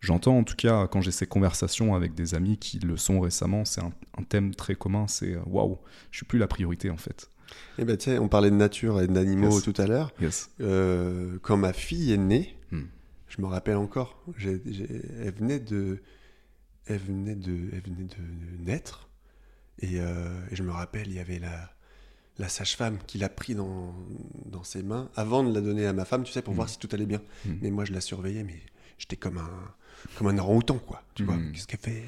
B: j'entends en tout cas quand j'ai ces conversations avec des amis qui le sont récemment, c'est un, un thème très commun, c'est waouh, je suis plus la priorité en fait.
A: Et ben tu sais, on parlait de nature et d'animaux
B: Yes.
A: tout à l'heure.
B: Yes.
A: Euh, quand ma fille est née,
B: Hmm.
A: je me rappelle encore, elle venait de, elle venait de, elle venait de naître. Et, euh, et je me rappelle, il y avait la, la sage-femme qui l'a pris dans, dans ses mains avant de la donner à ma femme, tu sais, pour
B: Mm.
A: voir si tout allait bien.
B: Mm.
A: Mais moi, je la surveillais, mais j'étais comme un, comme un orang-outan, quoi. Tu vois, qu'est-ce qu'elle fait?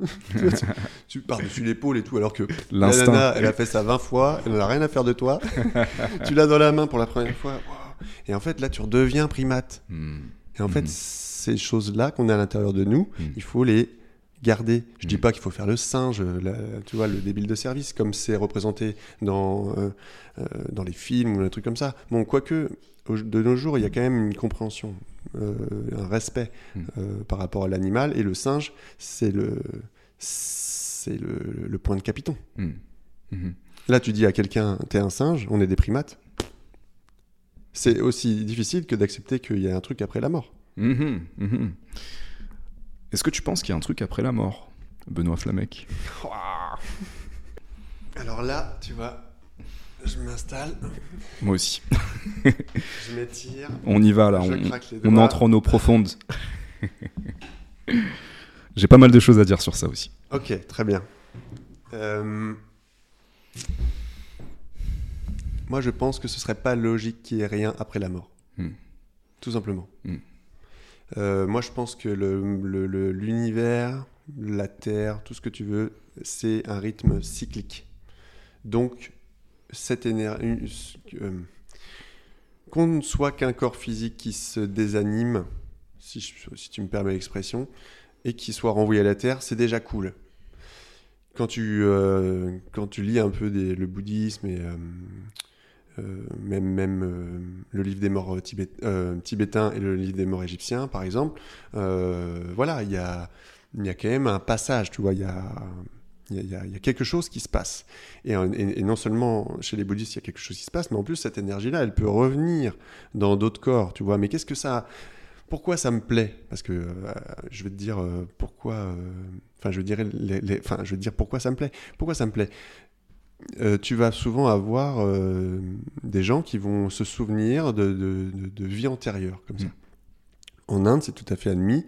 A: Tu par-dessus l'épaule et tout, alors que la nana, elle a fait ça 20 fois, elle n'en a rien à faire de toi. tu l'as dans la main pour la première fois. Et en fait, là, tu redeviens primate.
B: Hmm.
A: Et en fait,
B: Mhm.
A: ces choses-là qu'on a à l'intérieur de nous,
B: Mhm.
A: il faut les garder. Je dis pas qu'il faut faire le singe, la- tu vois, le débile de service, comme c'est représenté dans, euh, euh, dans les films ou des trucs comme ça. Bon, quoique, de nos jours, il y a quand même une compréhension, un respect
B: Mhm.
A: euh, par rapport à l'animal. Et le singe, c'est le, c'est le, le point de capiton.
B: Hmm. Mhm.
A: Là, tu dis à quelqu'un, t'es un singe, on est des primates. C'est aussi difficile que d'accepter qu'il y a un truc après la mort.
B: Est-ce que tu penses qu'il y a un truc après la mort, Benoît Flamec?
A: Alors là, tu vois, je m'installe,
B: Moi aussi.
A: je m'étire,
B: On y va là, on, entre en eau profonde. J'ai pas mal de choses à dire sur ça aussi.
A: Ok, très bien. Euh, Moi, je pense que ce serait pas logique qu'il y ait rien après la mort.
B: Hmm.
A: Tout simplement.
B: Hmm.
A: Euh, moi, je pense que le- le- le- l'univers, la Terre, tout ce que tu veux, c'est un rythme cyclique. Donc, cette énergie. qu'on ne soit qu'un corps physique qui se désanime, si, tu me permets l'expression, et qui soit renvoyé à la Terre, c'est déjà cool. Quand tu, euh, quand tu lis un peu le bouddhisme et euh, euh, même, même euh, le livre des morts tibét- euh, tibétains et le livre des morts égyptiens, par exemple, euh, voilà, il y a, y a quand même un passage, tu vois, il y a, il y a- il y quelque chose qui se passe. Et, en- et- et non seulement chez les bouddhistes, il y a quelque chose qui se passe, mais en plus, cette énergie-là, elle peut revenir dans d'autres corps, tu vois. Mais qu'est-ce que ça... Pourquoi ça me plaît? Parce que euh, je vais te dire euh, pourquoi... euh, Enfin, je, dirais les- je vais te dire pourquoi ça me plaît. Pourquoi ça me plaît? Euh, tu vas souvent avoir euh, des gens qui vont se souvenir de, de, de, de vie antérieure, comme ça.
B: Mm.
A: En Inde, c'est tout à fait admis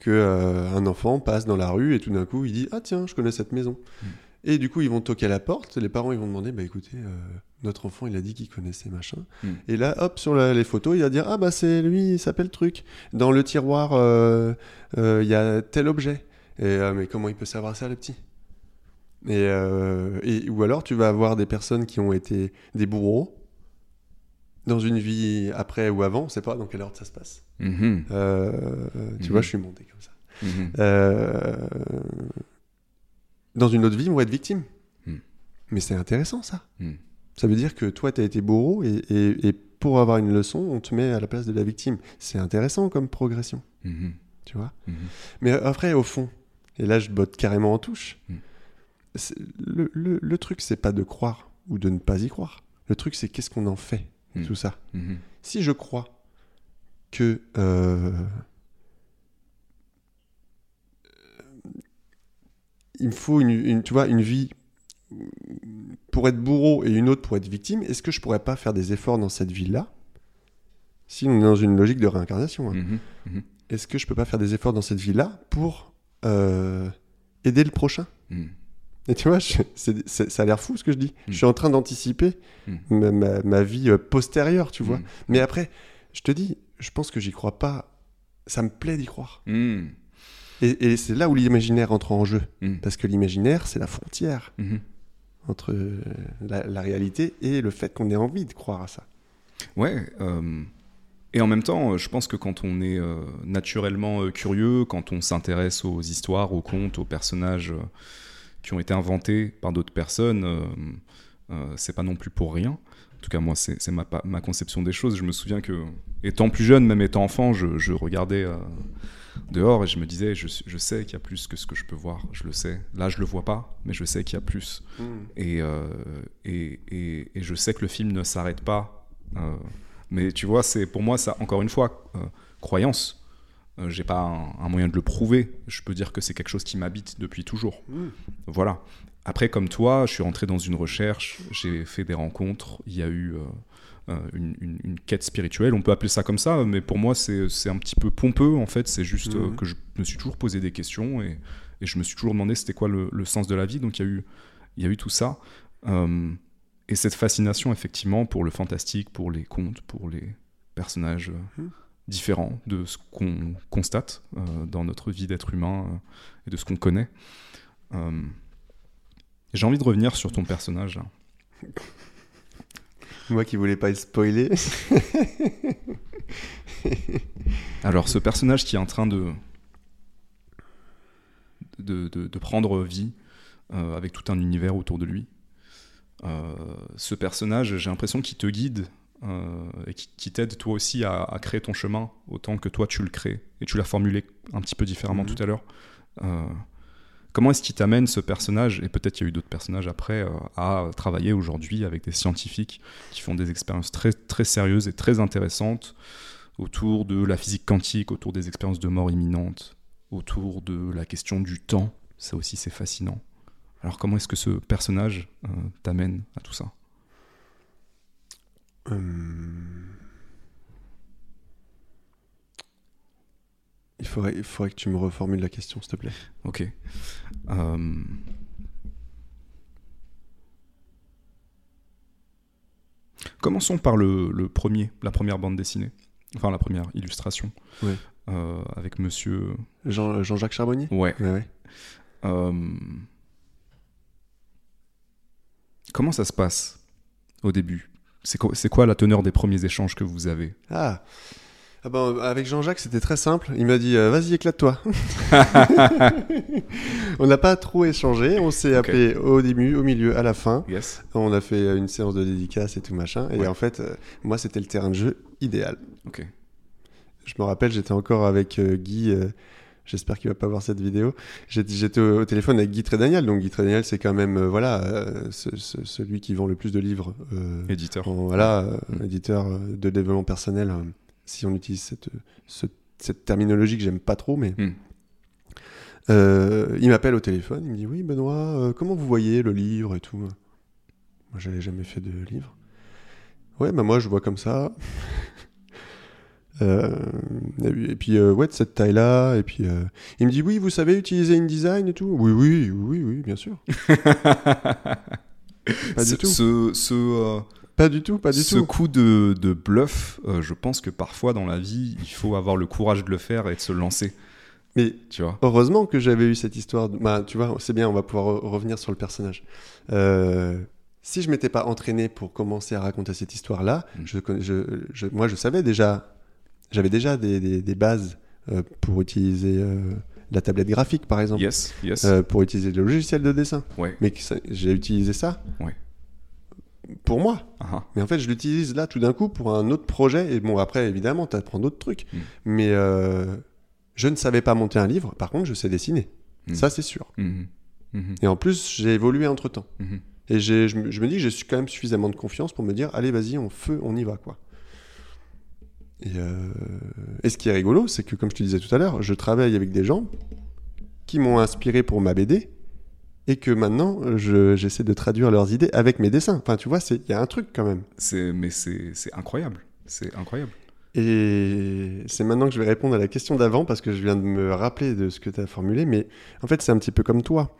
A: que euh, un enfant passe dans la rue et tout d'un coup il dit ah tiens je connais cette maison.
B: Mm.
A: et du coup ils vont toquer à la porte. Les parents ils vont demander bah écoutez euh, notre enfant il a dit qu'il connaissait machin.
B: Mm.
A: et là hop sur la- les photos il va dire ah bah c'est lui il s'appelle truc dans le tiroir euh, euh, il y a tel objet. Et mais comment il peut savoir ça le petit? Et, et ou alors tu vas avoir des personnes qui ont été des bourreaux dans une vie après ou avant on sait pas dans quel ordre ça se passe
B: Mhm.
A: euh, tu
B: Mhm.
A: vois, je suis monté comme ça.
B: Mhm.
A: Euh, dans une autre vie, on va être victime.
B: Mm.
A: Mais c'est intéressant, ça.
B: Mm.
A: Ça veut dire que toi, tu as été bourreau et, et- et pour avoir une leçon, on te met à la place de la victime. C'est intéressant comme progression, tu vois. Mais après, au fond, et là, je botte carrément en touche,
B: Mm.
A: c'est- le, le- le truc, c'est pas de croire ou de ne pas y croire. Le truc, c'est qu'est-ce qu'on en fait,
B: Mm.
A: tout ça.
B: Mhm.
A: Si je crois que euh, il me faut une, une- tu vois, une vie pour être bourreau et une autre pour être victime, est-ce que je pourrais pas faire des efforts dans cette vie-là Si on est dans une logique de réincarnation, hein.
B: Mhm.
A: est-ce que je peux pas faire des efforts dans cette vie-là pour euh, aider le prochain? Et tu vois, je- ça a l'air fou ce que je dis.
B: Mm.
A: Je suis en train d'anticiper
B: Mm.
A: ma, ma- ma vie euh, postérieure, tu vois.
B: Mhm.
A: Mais après, je te dis, je pense que j'y crois pas. Ça me plaît d'y croire. Et, et c'est là où l'imaginaire entre en jeu. Parce que l'imaginaire, c'est la frontière entre euh, la, la réalité et le fait qu'on ait envie de croire à ça.
B: Ouais. euh, et en même temps, je pense que quand on est euh, naturellement euh, curieux, quand on s'intéresse aux histoires, aux contes, aux personnages qui ont été inventés par d'autres personnes, euh, euh, c'est pas non plus pour rien. En tout cas, moi, c'est ma, conception des choses. Je me souviens que, étant plus jeune, même étant enfant, je, je regardais euh, dehors et je me disais, je, sais qu'il y a plus que ce que je peux voir. Je le sais. Là, je le vois pas, mais je sais qu'il y a plus. Et, euh, et, et, et je sais que le film ne s'arrête pas. Euh, mais tu vois, c'est pour moi, ça, encore une fois, croyance. Euh, j'ai pas un, un moyen de le prouver. Je peux dire que c'est quelque chose qui m'habite depuis toujours.
A: Mm.
B: Voilà. Après, comme toi, je suis rentré dans une recherche, j'ai fait des rencontres, il y a eu euh, euh, une, une- une quête spirituelle, on peut appeler ça comme ça, mais pour moi, c'est un petit peu pompeux, en fait. C'est juste euh,
A: Mhm.
B: que je me suis toujours posé des questions et, et je me suis toujours demandé c'était quoi le, le sens de la vie. Donc, il y a eu, il y a eu tout ça. Et cette fascination, effectivement, pour le fantastique, pour les contes, pour les personnages euh, Différents de ce qu'on constate euh, dans notre vie d'être humain euh, et de ce qu'on connaît. Euh, j'ai envie de revenir sur ton personnage. là.
A: Moi qui voulais pas le spoiler.
B: Alors, ce personnage qui est en train de, de, de- de prendre vie avec tout un univers autour de lui, euh, ce personnage, j'ai l'impression qu'il te guide et qui, qui t'aide toi aussi à, à créer ton chemin autant que toi tu le crées. Et tu l'as formulé un petit peu différemment
A: Mhm.
B: tout à l'heure. Euh, comment est-ce qu'il t'amène ce personnage, et peut-être qu'il y a eu d'autres personnages après, euh, à travailler aujourd'hui avec des scientifiques qui font des expériences très, très sérieuses et très intéressantes autour de la physique quantique, autour des expériences de mort imminente, autour de la question du temps? Ça aussi, c'est fascinant. Alors, comment est-ce que ce personnage euh, t'amène à tout ça?
A: Hum. Il faudrait, il faudrait que tu me reformules la question, s'il te plaît.
B: Ok. Euh, Commençons par le, le premier, la première bande dessinée, enfin la première illustration,
A: Ouais.
B: Euh, avec Monsieur.
A: Jean- Jean-Jacques Charbonnier?
B: Ouais.
A: Ouais, ouais.
B: Euh, Comment ça se passe au début? C'est quoi, la teneur des premiers échanges que vous avez?
A: Ah. Ah ben, avec Jean-Jacques, c'était très simple. Il m'a dit euh, Vas-y, éclate-toi. on n'a pas trop échangé. On s'est appelé au début, au milieu, à la fin.
B: Yes.
A: On a fait une séance de dédicace et tout machin. Et
B: Ouais.
A: en fait, euh, moi, c'était le terrain de jeu idéal.
B: Ok.
A: Je me rappelle, j'étais encore avec euh, Guy. J'espère qu'il va pas voir cette vidéo. J'étais au, au téléphone avec Guy Trédaniel. Donc Guy Trédaniel, c'est quand même euh, voilà euh, ce- ce- celui qui vend le plus de livres. euh,
B: Éditeur.
A: en- voilà, éditeur de développement personnel. euh, si on utilise cette, ce- cette terminologie que j'aime pas trop, mais
B: Mm.
A: euh, il m'appelle au téléphone. Il me dit oui, Benoît, comment vous voyez le livre et tout? Moi, j'avais jamais fait de livre. Ouais, bah moi, je vois comme ça. Euh, et puis, euh, ouais, de cette taille-là. Et puis, euh, il me dit, oui, vous savez utiliser InDesign et tout? Oui, oui, oui, oui, bien sûr. Pas
B: ce,
A: du tout.
B: Ce, ce,
A: Pas du tout, pas du
B: ce
A: tout.
B: coup de, de bluff, je pense que parfois dans la vie, il faut avoir le courage de le faire et de se lancer.
A: Mais
B: Tu vois?
A: heureusement que j'avais eu cette histoire. de- Bah, tu vois, c'est bien, on va pouvoir re- revenir sur le personnage. Euh, si je m'étais pas entraîné pour commencer à raconter cette histoire-là,
B: Mm.
A: je, connais- je, je- moi, je savais déjà, j'avais déjà des, des- des bases euh, pour utiliser euh, la tablette graphique, par exemple,
B: Yes, yes.
A: euh, pour utiliser le logiciel de dessin.
B: ouais.
A: Mais j'ai utilisé ça
B: Ouais.
A: pour moi.
B: Ah, ah.
A: Mais en fait, je l'utilise là tout d'un coup pour un autre projet. Et bon, après, évidemment, tu apprends d'autres trucs.
B: Mm.
A: Mais euh, je ne savais pas monter un livre. Par contre, je sais dessiner.
B: Mm.
A: Ça, c'est sûr.
B: Mhm.
A: Et en plus, j'ai évolué entre temps. Et je, me- je me dis que j'ai quand même suffisamment de confiance pour me dire allez, vas-y, on feu, on y va, quoi. Et, euh, et ce qui est rigolo, c'est que, comme je te disais tout à l'heure, je travaille avec des gens qui m'ont inspiré pour ma BD et que maintenant, je- j'essaie de traduire leurs idées avec mes dessins. Enfin, tu vois, c'est- il y a un truc quand même.
B: C'est, mais c'est, incroyable. C'est incroyable.
A: Et c'est maintenant que je vais répondre à la question d'avant parce que je viens de me rappeler de ce que tu as formulé. Mais en fait, c'est un petit peu comme toi.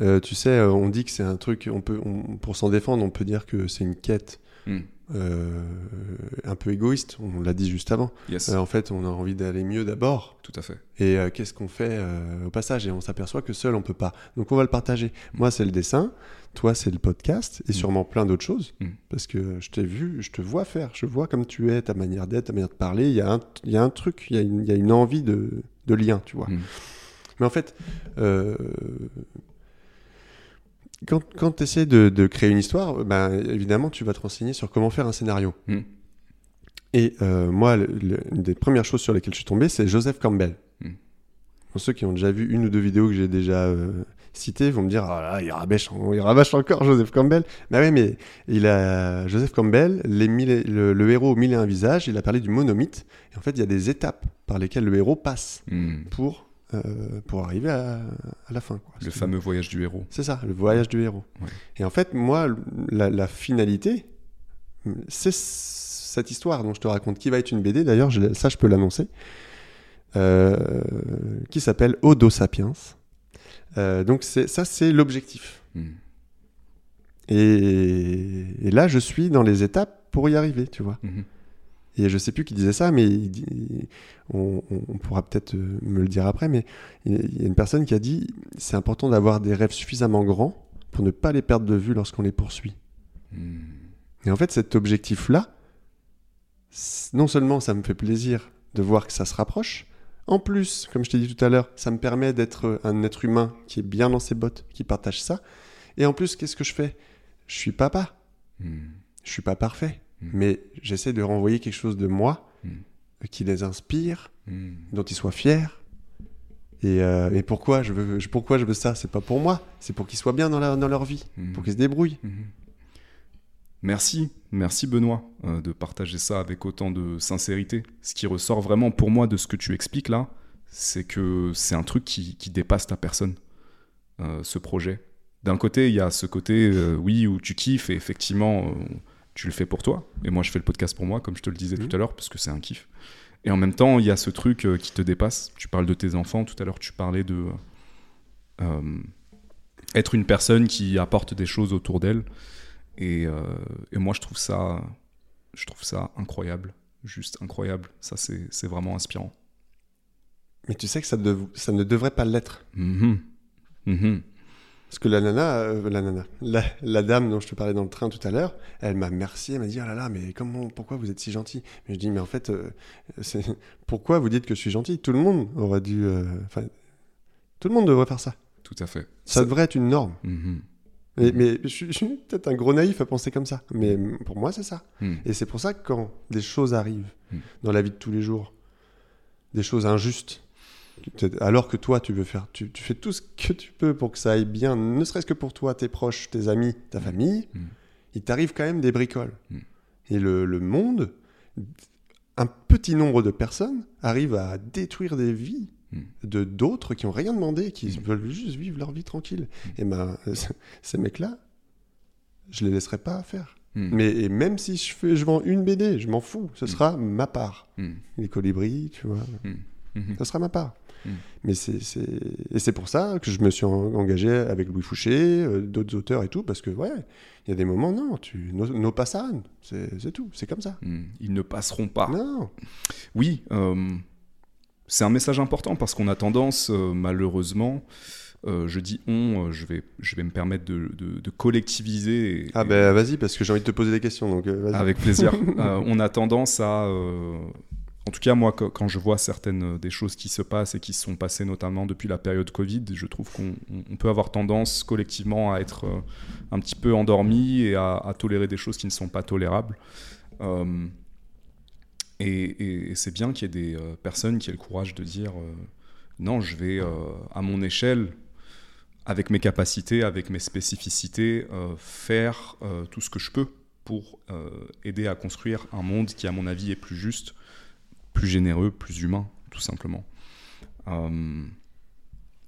A: Euh, tu sais, euh, on dit que c'est un truc, on peut, on- pour s'en défendre, on peut dire que c'est une quête
B: Mm.
A: Euh, un peu égoïste. On l'a dit juste avant.
B: Yes,
A: Euh, en fait, on a envie d'aller mieux d'abord.
B: tout à fait.
A: Et euh, qu'est-ce qu'on fait au passage? Et on s'aperçoit que seul, on peut pas. Donc, on va le partager. Moi, c'est le dessin. Toi, c'est le podcast. Et
B: Mm.
A: sûrement plein d'autres choses.
B: Mm.
A: Parce que je t'ai vu, je te vois faire. Je vois comme tu es, ta manière d'être, ta manière de parler. Il y, a un- il y a un truc, il y a une, il y a une envie de, de lien, tu vois.
B: Mm.
A: Mais en fait, quand, quand tu essaies de, de créer une histoire, ben, évidemment, tu vas te renseigner sur comment faire un scénario.
B: Mm.
A: Et euh, moi, le- le- une des premières choses sur lesquelles je suis tombé, c'est Joseph Campbell.
B: Mm.
A: Pour ceux qui ont déjà vu une ou deux vidéos que j'ai déjà euh, citer vont me dire ah là, il rabâche, il rabâche encore Joseph Campbell. Bah ouais, mais il a Joseph Campbell, les mille, le, le, héros au mille et un visages, il a parlé du monomythe. Et en fait, il y a des étapes par lesquelles le héros passe
B: Hmm.
A: pour euh, pour arriver à, à la fin. Quoi.
B: Le fameux voyage du héros.
A: C'est ça, le voyage du héros.
B: Ouais.
A: Et en fait, moi, la, la finalité, c'est cette histoire dont je te raconte, qui va être une BD, d'ailleurs, ça je peux l'annoncer, euh, qui s'appelle Odo Sapiens. Euh, donc ça, c'est l'objectif.
B: Hmm.
A: Et, et là, je suis dans les étapes pour y arriver, tu vois.
B: Mhm.
A: Et je sais plus qui disait ça, mais il dit- on, on- pourra peut-être euh, me le dire après, mais il y a une personne qui a dit c'est important d'avoir des rêves suffisamment grands pour ne pas les perdre de vue lorsqu'on les poursuit.
B: Hmm.
A: Et en fait, cet objectif-là, non seulement ça me fait plaisir de voir que ça se rapproche, en plus, comme je t'ai dit tout à l'heure, ça me permet d'être un être humain qui est bien dans ses bottes, qui partage ça. Et en plus, qu'est-ce que je fais? Je suis papa.
B: Hmm.
A: Je suis pas parfait,
B: Mm.
A: mais j'essaie de renvoyer quelque chose de moi
B: Mm.
A: euh, qui les inspire,
B: Hmm.
A: dont ils soient fiers. Et, euh, et pourquoi je veux, je- pourquoi je veux ça? C'est pas pour moi, c'est pour qu'ils soient bien dans, la- dans leur vie, pour qu'ils se débrouillent.
B: Mhm. Merci, merci Benoît euh, de partager ça avec autant de sincérité. Ce qui ressort vraiment pour moi de ce que tu expliques là, c'est que c'est un truc qui, qui dépasse ta personne, euh, ce projet. D'un côté, il y a ce côté, euh, oui, où tu kiffes et effectivement, tu le fais pour toi. Et moi, je fais le podcast pour moi, comme je te le disais
A: Mhm.
B: tout à l'heure, parce que c'est un kiff. Et en même temps, il y a ce truc euh, qui te dépasse. Tu parles de tes enfants, tout à l'heure, tu parlais de euh, être une personne qui apporte des choses autour d'elle. Et, euh, et moi, je trouve ça, je trouve ça incroyable, juste incroyable. Ça, c'est vraiment inspirant.
A: Mais tu sais que ça, dev- ça ne devrait pas l'être.
B: Mhm. Mhm.
A: Parce que la nana, euh, la nana, la, la dame dont je te parlais dans le train tout à l'heure, elle m'a merci, elle m'a dit oh là là, mais comment, pourquoi vous êtes si gentil? Mais je dis mais en fait, euh, c'est- pourquoi vous dites que je suis gentil? Tout le monde aurait dû, euh, tout le monde devrait faire ça.
B: Tout à fait.
A: Ça devrait être une norme.
B: Mhm.
A: Mais, mais je suis, peut-être un gros naïf à penser comme ça. Mais pour moi, c'est ça.
B: Mhm.
A: Et c'est pour ça que quand des choses arrivent
B: Mm.
A: dans la vie de tous les jours, des choses injustes, alors que toi, tu veux faire, tu, tu fais tout ce que tu peux pour que ça aille bien, ne serait-ce que pour toi, tes proches, tes amis, ta
B: Mm.
A: famille,
B: Mm.
A: il t'arrive quand même des bricoles.
B: Mm.
A: Et le, le monde, un petit nombre de personnes arrivent à détruire des vies de d'autres qui ont rien demandé, qui veulent juste vivre leur vie tranquille. Et ben, ces mecs-là, je les laisserai pas faire. Mais et même si je, fais, je vends une BD, je m'en fous. Ce sera ma part. Les colibris, tu vois,
B: Mhm.
A: ce sera ma part.
B: Mm.
A: Mais c'est, c'est... Et c'est pour ça que je me suis en- engagé avec Louis Fouché, euh, d'autres auteurs et tout, parce que, ouais, il y a des moments, non, tu... nos, nos passaran, c'est, c'est tout, c'est comme ça.
B: Mhm. Ils ne passeront pas.
A: Non.
B: Oui, euh, c'est un message important parce qu'on a tendance, euh, malheureusement, euh, je dis on, euh, je, vais, je vais me permettre de, de- de collectiviser. et-
A: Ah ben vas-y, parce que j'ai envie de te poser des questions, donc vas-y.
B: Avec plaisir. Euh, on a tendance à. En tout cas, moi, quand je vois certaines euh, des choses qui se passent et qui se sont passées notamment depuis la période Covid, je trouve qu'on on- on peut avoir tendance collectivement à être euh, un petit peu endormi et à, tolérer des choses qui ne sont pas tolérables. Euh, et c'est bien qu'il y ait des personnes qui aient le courage de dire non, je vais à mon échelle avec mes capacités, avec mes spécificités, faire tout ce que je peux pour aider à construire un monde qui, à mon avis, est plus juste, plus généreux, plus humain, tout simplement. Euh,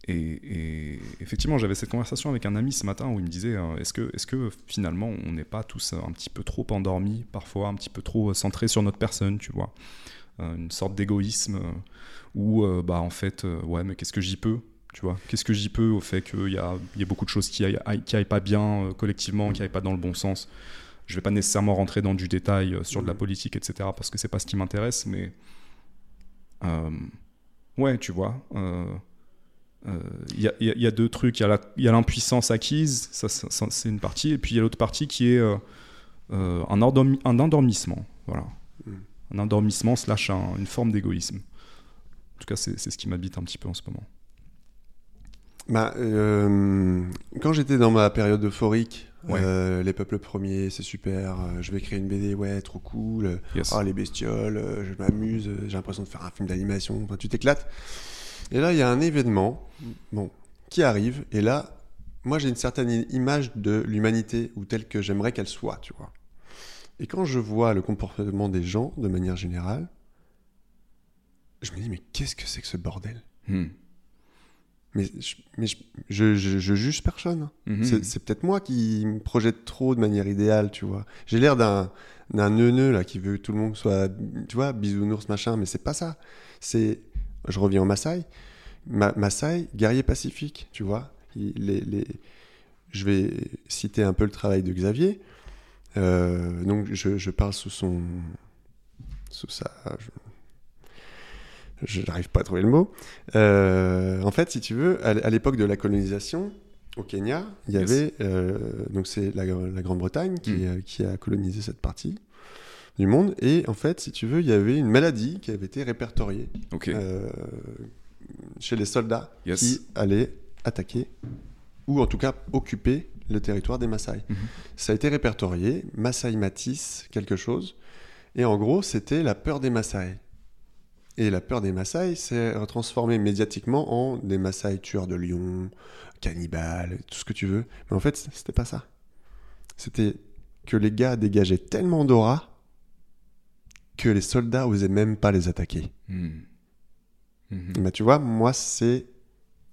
B: et, effectivement, j'avais cette conversation avec un ami ce matin où il me disait euh, est-ce que, est que finalement on n'est pas tous un petit peu trop endormis, parfois un petit peu trop centrés sur notre personne, tu vois? Euh, Une sorte d'égoïsme où, bah, en fait, ouais, mais qu'est-ce que j'y peux tu vois? Qu'est-ce que j'y peux au fait qu'il y a, y a beaucoup de choses qui aillent, pas bien collectivement, qui aillent pas dans le bon sens? Je vais pas nécessairement rentrer dans du détail euh, sur de la
A: Mhm.
B: politique, etc., parce que c'est pas ce qui m'intéresse, mais euh, ouais, tu vois. euh, euh, Il y, a, il y a- il y a deux trucs. Il y a il l'impuissance acquise, ça, c'est une partie, et puis il y a l'autre partie qui est euh, euh, un, endormi- un endormissement. Voilà.
A: Mm.
B: Un endormissement slash un- une forme d'égoïsme. En tout cas, c'est ce qui m'habite un petit peu en ce moment.
A: Bah, euh, quand j'étais dans ma période euphorique,
B: Ouais.
A: euh, les peuples premiers, c'est super, euh, je vais créer une BD, ouais, trop cool,
B: Yes.
A: ah, les bestioles, je m'amuse, j'ai l'impression de faire un film d'animation, enfin, tu t'éclates. Et là, il y a un événement, bon, qui arrive, et là, moi j'ai une certaine image de l'humanité, ou telle que j'aimerais qu'elle soit, tu vois. Et quand je vois le comportement des gens, de manière générale, je me dis, mais qu'est-ce que c'est que ce bordel?
B: Hmm.
A: Mais, je, mais je, je, je- je juge personne.
B: Mhm.
A: C'est- peut-être moi qui me projette trop de manière idéale, tu vois. J'ai l'air d'un d'un neuneu là qui veut que tout le monde soit, tu vois, bisounours machin, mais c'est pas ça. C'est, je reviens au Maasai. Ma, Maasai, guerrier pacifique, tu vois. Il- les, les, je vais citer un peu le travail de Xavier. Euh, donc je, je parle sous son, sous sa, je n'arrive pas à trouver le mot. Euh, en fait, si tu veux, à, l'époque de la colonisation, au Kenya, il y
B: Yes.
A: avait, euh, donc c'est la, la Grande-Bretagne qui,
B: Mm.
A: euh, qui a colonisé cette partie du monde. Et en fait, si tu veux, il y avait une maladie qui avait été répertoriée euh, chez les soldats
B: Yes.
A: qui allaient attaquer, ou en tout cas occuper le territoire des Maasai.
B: Mhm.
A: Ça a été répertorié, Maasai Matis, quelque chose. Et en gros, c'était la peur des Maasai. Et la peur des Maasai s'est transformée médiatiquement en des Maasai tueurs de lions, cannibales, tout ce que tu veux. Mais en fait, c'était pas ça. C'était que les gars dégageaient tellement d'aura que les soldats osaient même pas les attaquer.
B: Hmm. Mhm.
A: Bah, tu vois, moi, c'est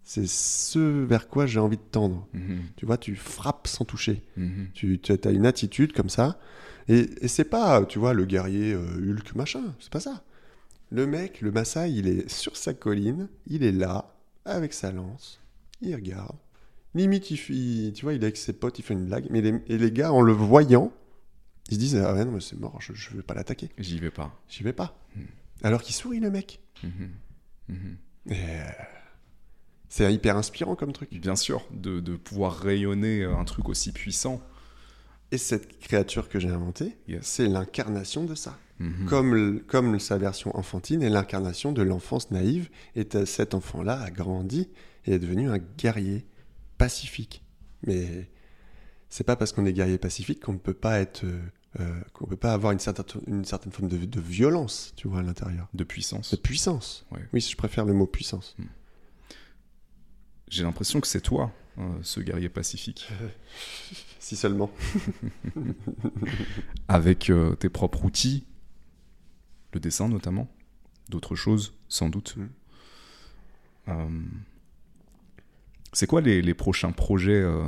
A: c'est ce vers quoi j'ai envie de tendre.
B: Mhm.
A: Tu vois, tu frappes sans toucher.
B: Mhm.
A: Tu as une attitude comme ça. Et, et c'est pas, tu vois, le guerrier euh, Hulk machin. C'est pas ça. Le mec, le Maasai, il est sur sa colline. Il est là, avec sa lance. Il regarde. Limite, il, il- tu vois, il est avec ses potes, il fait une blague. Mais les, et les gars, en le voyant, ils se disent Ah ouais, non, mais c'est mort, je, je vais pas l'attaquer.
B: J'y vais pas.
A: J'y vais pas.
B: Hmm.
A: Alors qu'il sourit, le mec. Et, euh, c'est hyper inspirant comme truc.
B: Bien sûr, de, de pouvoir rayonner euh, un truc aussi puissant.
A: Et cette créature que j'ai inventée,
B: Yes.
A: c'est l'incarnation de ça.
B: Mhm.
A: Comme, le- comme sa version enfantine est l'incarnation de l'enfance naïve. Et cet enfant-là a grandi et est devenu un guerrier pacifique. Mais c'est pas parce qu'on est guerrier pacifique qu'on ne peut pas être, euh, euh, qu'on peut pas avoir une certaine, une certaine forme de, de violence, tu vois, à l'intérieur,
B: De puissance.
A: de puissance.
B: Ouais.
A: Oui, je préfère le mot puissance.
B: J'ai l'impression que c'est toi, euh, ce guerrier pacifique.
A: Si seulement.
B: Avec euh, tes propres outils, le dessin notamment, d'autres choses sans doute.
A: Mm.
B: Euh, c'est quoi les, les prochains projets euh,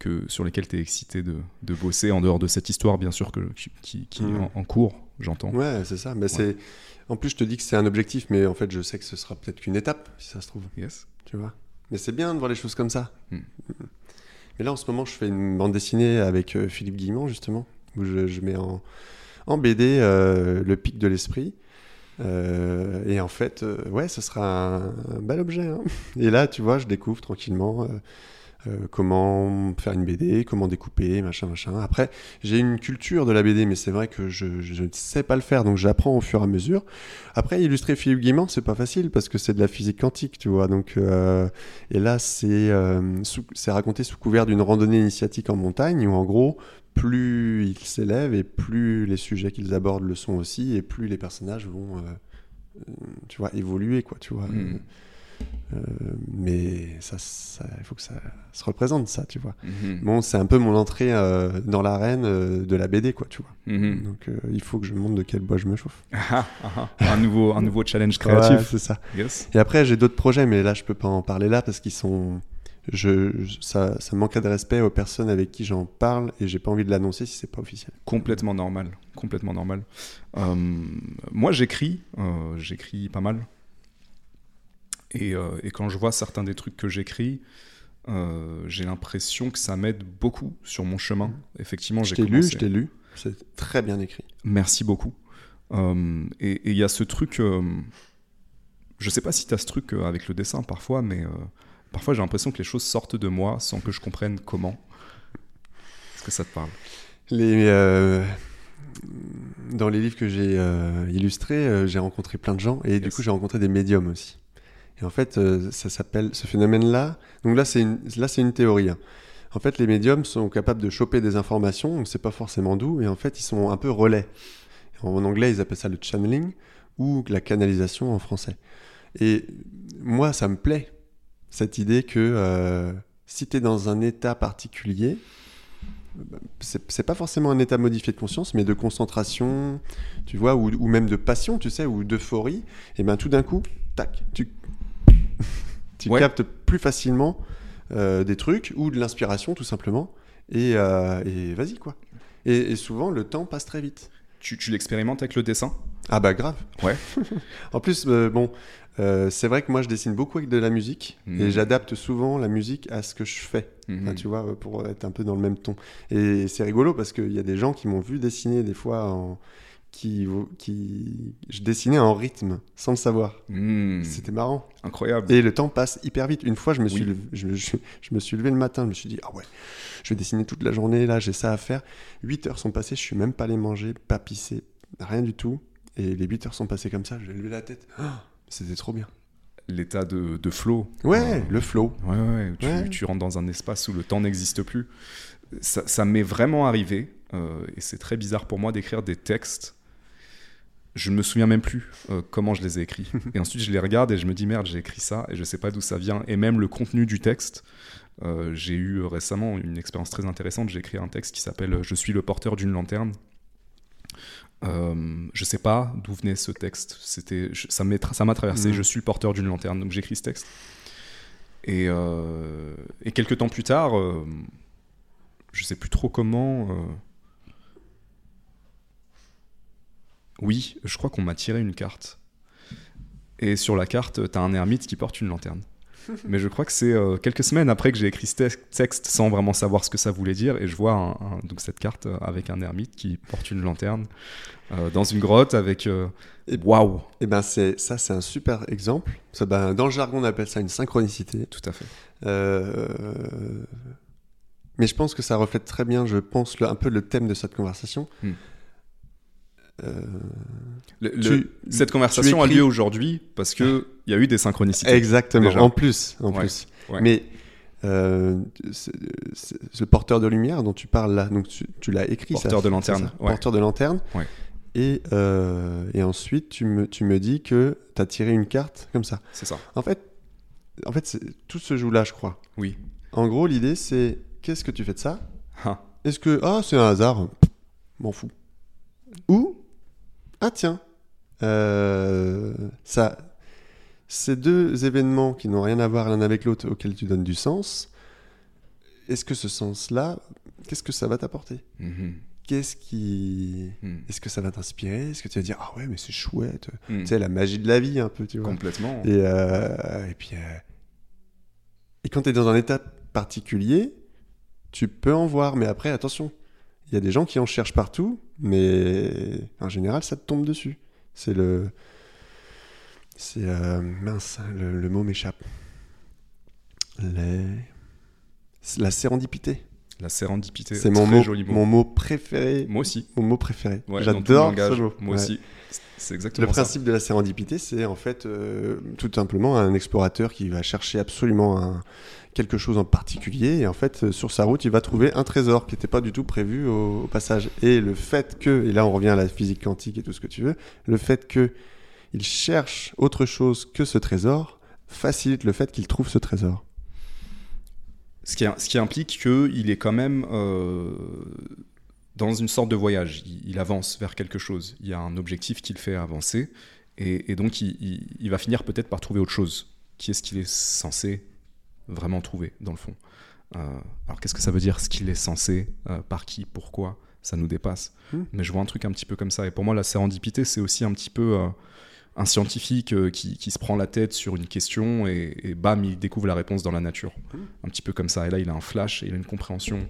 B: que, sur lesquels tu es excité de, de bosser, en dehors de cette histoire bien sûr que, qui, qui- qui est
A: Mm.
B: en, en cours, j'entends
A: Ouais, c'est ça. Mais c'est. En plus, je te dis que c'est un objectif, mais en fait, je sais que ce sera peut-être qu'une étape, si ça se trouve.
B: Yes.
A: tu vois. Mais c'est bien de voir les choses comme ça.
B: Hmm.
A: Mais là, en ce moment, je fais une bande dessinée avec euh, Philippe Guillemont, justement, où je, mets en, en BD euh, le pic de l'esprit. Euh, et en fait, ouais, ce sera un, un bel objet. hein. Et là, tu vois, je découvre tranquillement euh, comment faire une BD, comment découper, machin, machin. Après, j'ai une culture de la BD, mais c'est vrai que je, ne sais pas le faire, donc j'apprends au fur et à mesure. Après, illustrer Philippe Guillemont, c'est pas facile parce que c'est de la physique quantique, tu vois. Donc, euh, et là, c'est euh, c'est raconté sous couvert d'une randonnée initiatique en montagne où, en gros, plus ils s'élèvent et plus les sujets qu'ils abordent le sont aussi, et plus les personnages vont, tu vois, évoluer, quoi, tu vois.
B: Mhm.
A: Euh, mais ça, ça, il faut que ça se représente, ça, tu vois.
B: Mhm.
A: Bon, c'est un peu mon entrée euh, dans l'arène euh, de la BD, quoi, tu vois.
B: Mhm.
A: Donc, il faut que je montre de quel bois je me chauffe.
B: Ah, ah, ah. un, nouveau, un nouveau challenge créatif.
A: Ouais, c'est ça.
B: Yes.
A: Et après, j'ai d'autres projets, mais là, je peux pas en parler là parce qu'ils sont. Je, ça, ça manquerait de respect aux personnes avec qui j'en parle et j'ai pas envie de l'annoncer si c'est pas officiel.
B: Complètement normal, complètement normal. Euh, moi, j'écris, euh, j'écris pas mal. Et, euh, et quand je vois certains des trucs que j'écris, euh, j'ai l'impression que ça m'aide beaucoup sur mon chemin. Effectivement,
A: Je
B: j'ai
A: lu, je t'ai lu. C'est très bien écrit.
B: Merci beaucoup. Euh, et il y a ce truc, euh, je sais pas si tu as ce truc euh, avec le dessin parfois, mais parfois j'ai l'impression que les choses sortent de moi sans que je comprenne comment. Est-ce que ça te parle?
A: Les, dans les livres que j'ai illustrés, j'ai rencontré plein de gens et du coup, j'ai rencontré des médiums aussi. Et en fait, euh, ça s'appelle ce phénomène-là. Donc là, c'est une, là, c'est une théorie. hein. En fait, les médiums sont capables de choper des informations, on ne sait pas forcément d'où, et en fait, ils sont un peu relais. En anglais, ils appellent ça le channeling ou la canalisation en français. Et moi, ça me plaît. cette idée que euh, si tu es dans un état particulier, c'est pas forcément un état modifié de conscience, mais de concentration, tu vois, ou, ou même de passion, tu sais, ou d'euphorie, et ben tout d'un coup, tac, tu, tu
B: Ouais.
A: captes plus facilement euh, des trucs, ou de l'inspiration tout simplement, et, euh, et vas-y quoi. Et, et souvent, le temps passe très vite.
B: Tu, tu l'expérimentes avec le dessin?
A: Ah bah grave.
B: Ouais.
A: en plus, euh, bon, c'est vrai que moi je dessine beaucoup avec de la musique
B: Mhm.
A: et j'adapte souvent la musique à ce que je fais.
B: Mhm.
A: Enfin, tu vois, pour être un peu dans le même ton. Et c'est rigolo parce qu'il y a des gens qui m'ont vu dessiner des fois en... qui, qui je dessinais en rythme sans le savoir.
B: Hmm,
A: C'était marrant.
B: Incroyable.
A: Et le temps passe hyper vite. Une fois, je me suis,
B: Oui.
A: levé, je, me- je- je me suis levé le matin, je me suis dit, ah ouais, je vais dessiner toute la journée, là, j'ai ça à faire. 8 heures sont passées, je suis même pas allé manger, pas pisser, rien du tout. Et les 8 heures sont passées comme ça, j'ai levé la tête. Ah, C'était trop bien.
B: L'état de, de flow.
A: Ouais,
B: Euh,
A: le flow.
B: Ouais, ouais, ouais, tu,
A: Ouais.
B: tu rentres dans un espace où le temps n'existe plus. Ça, ça m'est vraiment arrivé, euh, et c'est très bizarre pour moi d'écrire des textes. Je ne me souviens même plus euh, comment je les ai écrits. et ensuite, je les regarde et je me dis merde, j'ai écrit ça et je sais pas d'où ça vient. Et même le contenu du texte, euh, j'ai eu récemment une expérience très intéressante. J'ai écrit un texte qui s'appelle Je suis le porteur d'une lanterne. Euh, je sais pas d'où venait ce texte. C'était, ça m'a traversé.
A: Mhm.
B: Je suis le porteur d'une lanterne. Donc j'écris ce texte. Et, euh, et quelques temps plus tard, euh, je sais plus trop comment. euh, Oui, je crois qu'on m'a tiré une carte. Et sur la carte, t'as un ermite qui porte une lanterne. Mais je crois que c'est euh, quelques semaines après que j'ai écrit ce te- texte sans vraiment savoir ce que ça voulait dire. Et je vois un- un- donc cette carte euh, avec un ermite qui porte une lanterne euh, dans une grotte avec.
A: Et-
B: Waouh!
A: Et ben c'est ça, c'est un super exemple. Ça, ben, dans le jargon, on appelle ça une synchronicité.
B: Tout à fait.
A: Euh, Mais je pense que ça reflète très bien, je pense, le- un peu le thème de cette conversation.
B: Hmm.
A: Euh,
B: le- cette conversation a lieu aujourd'hui parce qu'il y a eu des synchronicités.
A: Exactement,
B: déjà.
A: en plus. En
B: Ouais,
A: plus.
B: ouais.
A: Mais euh, porteur de lumière dont tu parles là, donc tu, tu l'as écrit. ça,
B: Porteur de
A: c'est
B: lanterne,
A: ça
B: ouais.
A: Porteur de lanterne. Et, euh, et ensuite, tu me, tu me dis que tu as tiré une carte comme ça.
B: C'est ça.
A: En fait, en fait c'est- tout se joue là, je crois.
B: Oui.
A: En gros, l'idée, c'est qu'est-ce que tu fais de ça?
B: Ah,
A: Est-ce que, ah, c'est un hasard M'en fous. Ou, ah tiens, euh, ça, ces deux événements qui n'ont rien à voir l'un avec l'autre auxquels tu donnes du sens, est-ce que ce sens-là, qu'est-ce que ça va t'apporter?
B: Mhm,
A: Qu'est-ce qui.
B: mhm,
A: Est-ce que ça va t'inspirer? Est-ce que tu vas dire, ah ouais, mais c'est chouette
B: mhm.
A: Tu sais, la magie de la vie, un peu, tu vois.
B: Complètement.
A: Et, euh, et puis. euh, Et quand tu es dans un état particulier, tu peux en voir, mais après, attention. Il y a des gens qui en cherchent partout, mais en général, ça te tombe dessus. C'est le. C'est. euh, mince, le, le mot m'échappe. Les... c'est La sérendipité.
B: La sérendipité.
A: C'est mon mot,
B: joli mot.
A: mon mot préféré.
B: Moi aussi.
A: Mon mot préféré.
B: Ouais,
A: J'adore ce mot.
B: Moi
A: Ouais.
B: aussi. C'est exactement
A: Le
B: ça.
A: principe de la sérendipité, c'est en fait euh, tout simplement un explorateur qui va chercher absolument un- quelque chose en particulier et en fait euh, sur sa route il va trouver un trésor qui n'était pas du tout prévu au, passage. Et le fait que, et là on revient à la physique quantique et tout ce que tu veux, le fait que il cherche autre chose que ce trésor facilite le fait qu'il trouve ce trésor.
B: Ce qui, ce qui implique qu'il est quand même euh, dans une sorte de voyage. Il, avance vers quelque chose. Il y a un objectif qui le fait avancer. Et, donc, il, il- il va finir peut-être par trouver autre chose. Qui est-ce qu'il est censé vraiment trouver, dans le fond Euh, Alors, qu'est-ce que ça veut dire, ce qu'il est censé euh, Par qui Pourquoi Ça nous dépasse.
A: Hmm.
B: Mais je vois un truc un petit peu comme ça. Et pour moi, la sérendipité, c'est aussi un petit peu... euh, un scientifique euh, qui, qui se prend la tête sur une question et, et bam, il découvre la réponse dans la nature. Un petit peu comme ça. Et là, il a un flash et il a une compréhension.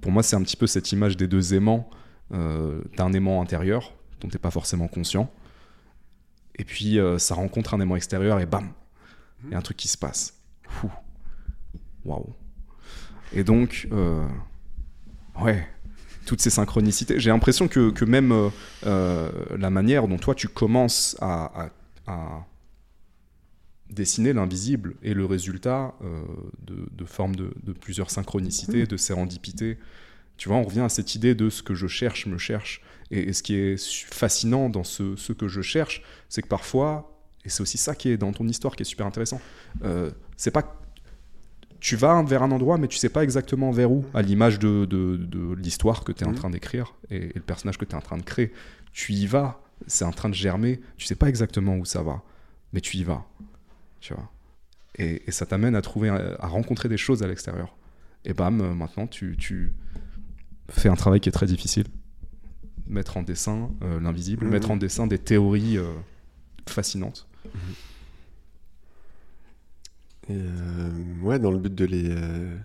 B: Pour moi, c'est un petit peu cette image des deux aimants. Euh, T'as un aimant intérieur dont t'es pas forcément conscient. Et puis, ça rencontre un aimant extérieur et bam, il y a un truc qui se passe. Fou. Waouh. Et donc, euh, ouais, toutes ces synchronicités. J'ai l'impression que, que même euh, euh, la manière dont toi tu commences à, à- à dessiner l'invisible est le résultat euh, de, de formes de, de plusieurs synchronicités, de sérendipité. Tu vois, on revient à cette idée de ce que je cherche me cherche. Et, et ce qui est fascinant dans ce, ce que je cherche, c'est que parfois, et c'est aussi ça qui est dans ton histoire qui est super intéressant, euh, c'est pas tu vas vers un endroit, mais tu sais pas exactement vers où, à l'image de, de, de l'histoire que tu es en
A: Mhm.
B: train d'écrire et, et le personnage que tu es en train de créer. Tu y vas, c'est en train de germer, tu sais pas exactement où ça va, mais tu y vas. Tu vois. Et, et ça t'amène à trouver, à rencontrer des choses à l'extérieur. Et bam, euh, maintenant, tu, tu fais un travail qui est très difficile. Mettre en dessin euh, l'invisible,
A: Mhm.
B: mettre en dessin des théories euh, fascinantes.
A: Euh, ouais, dans le but de les euh,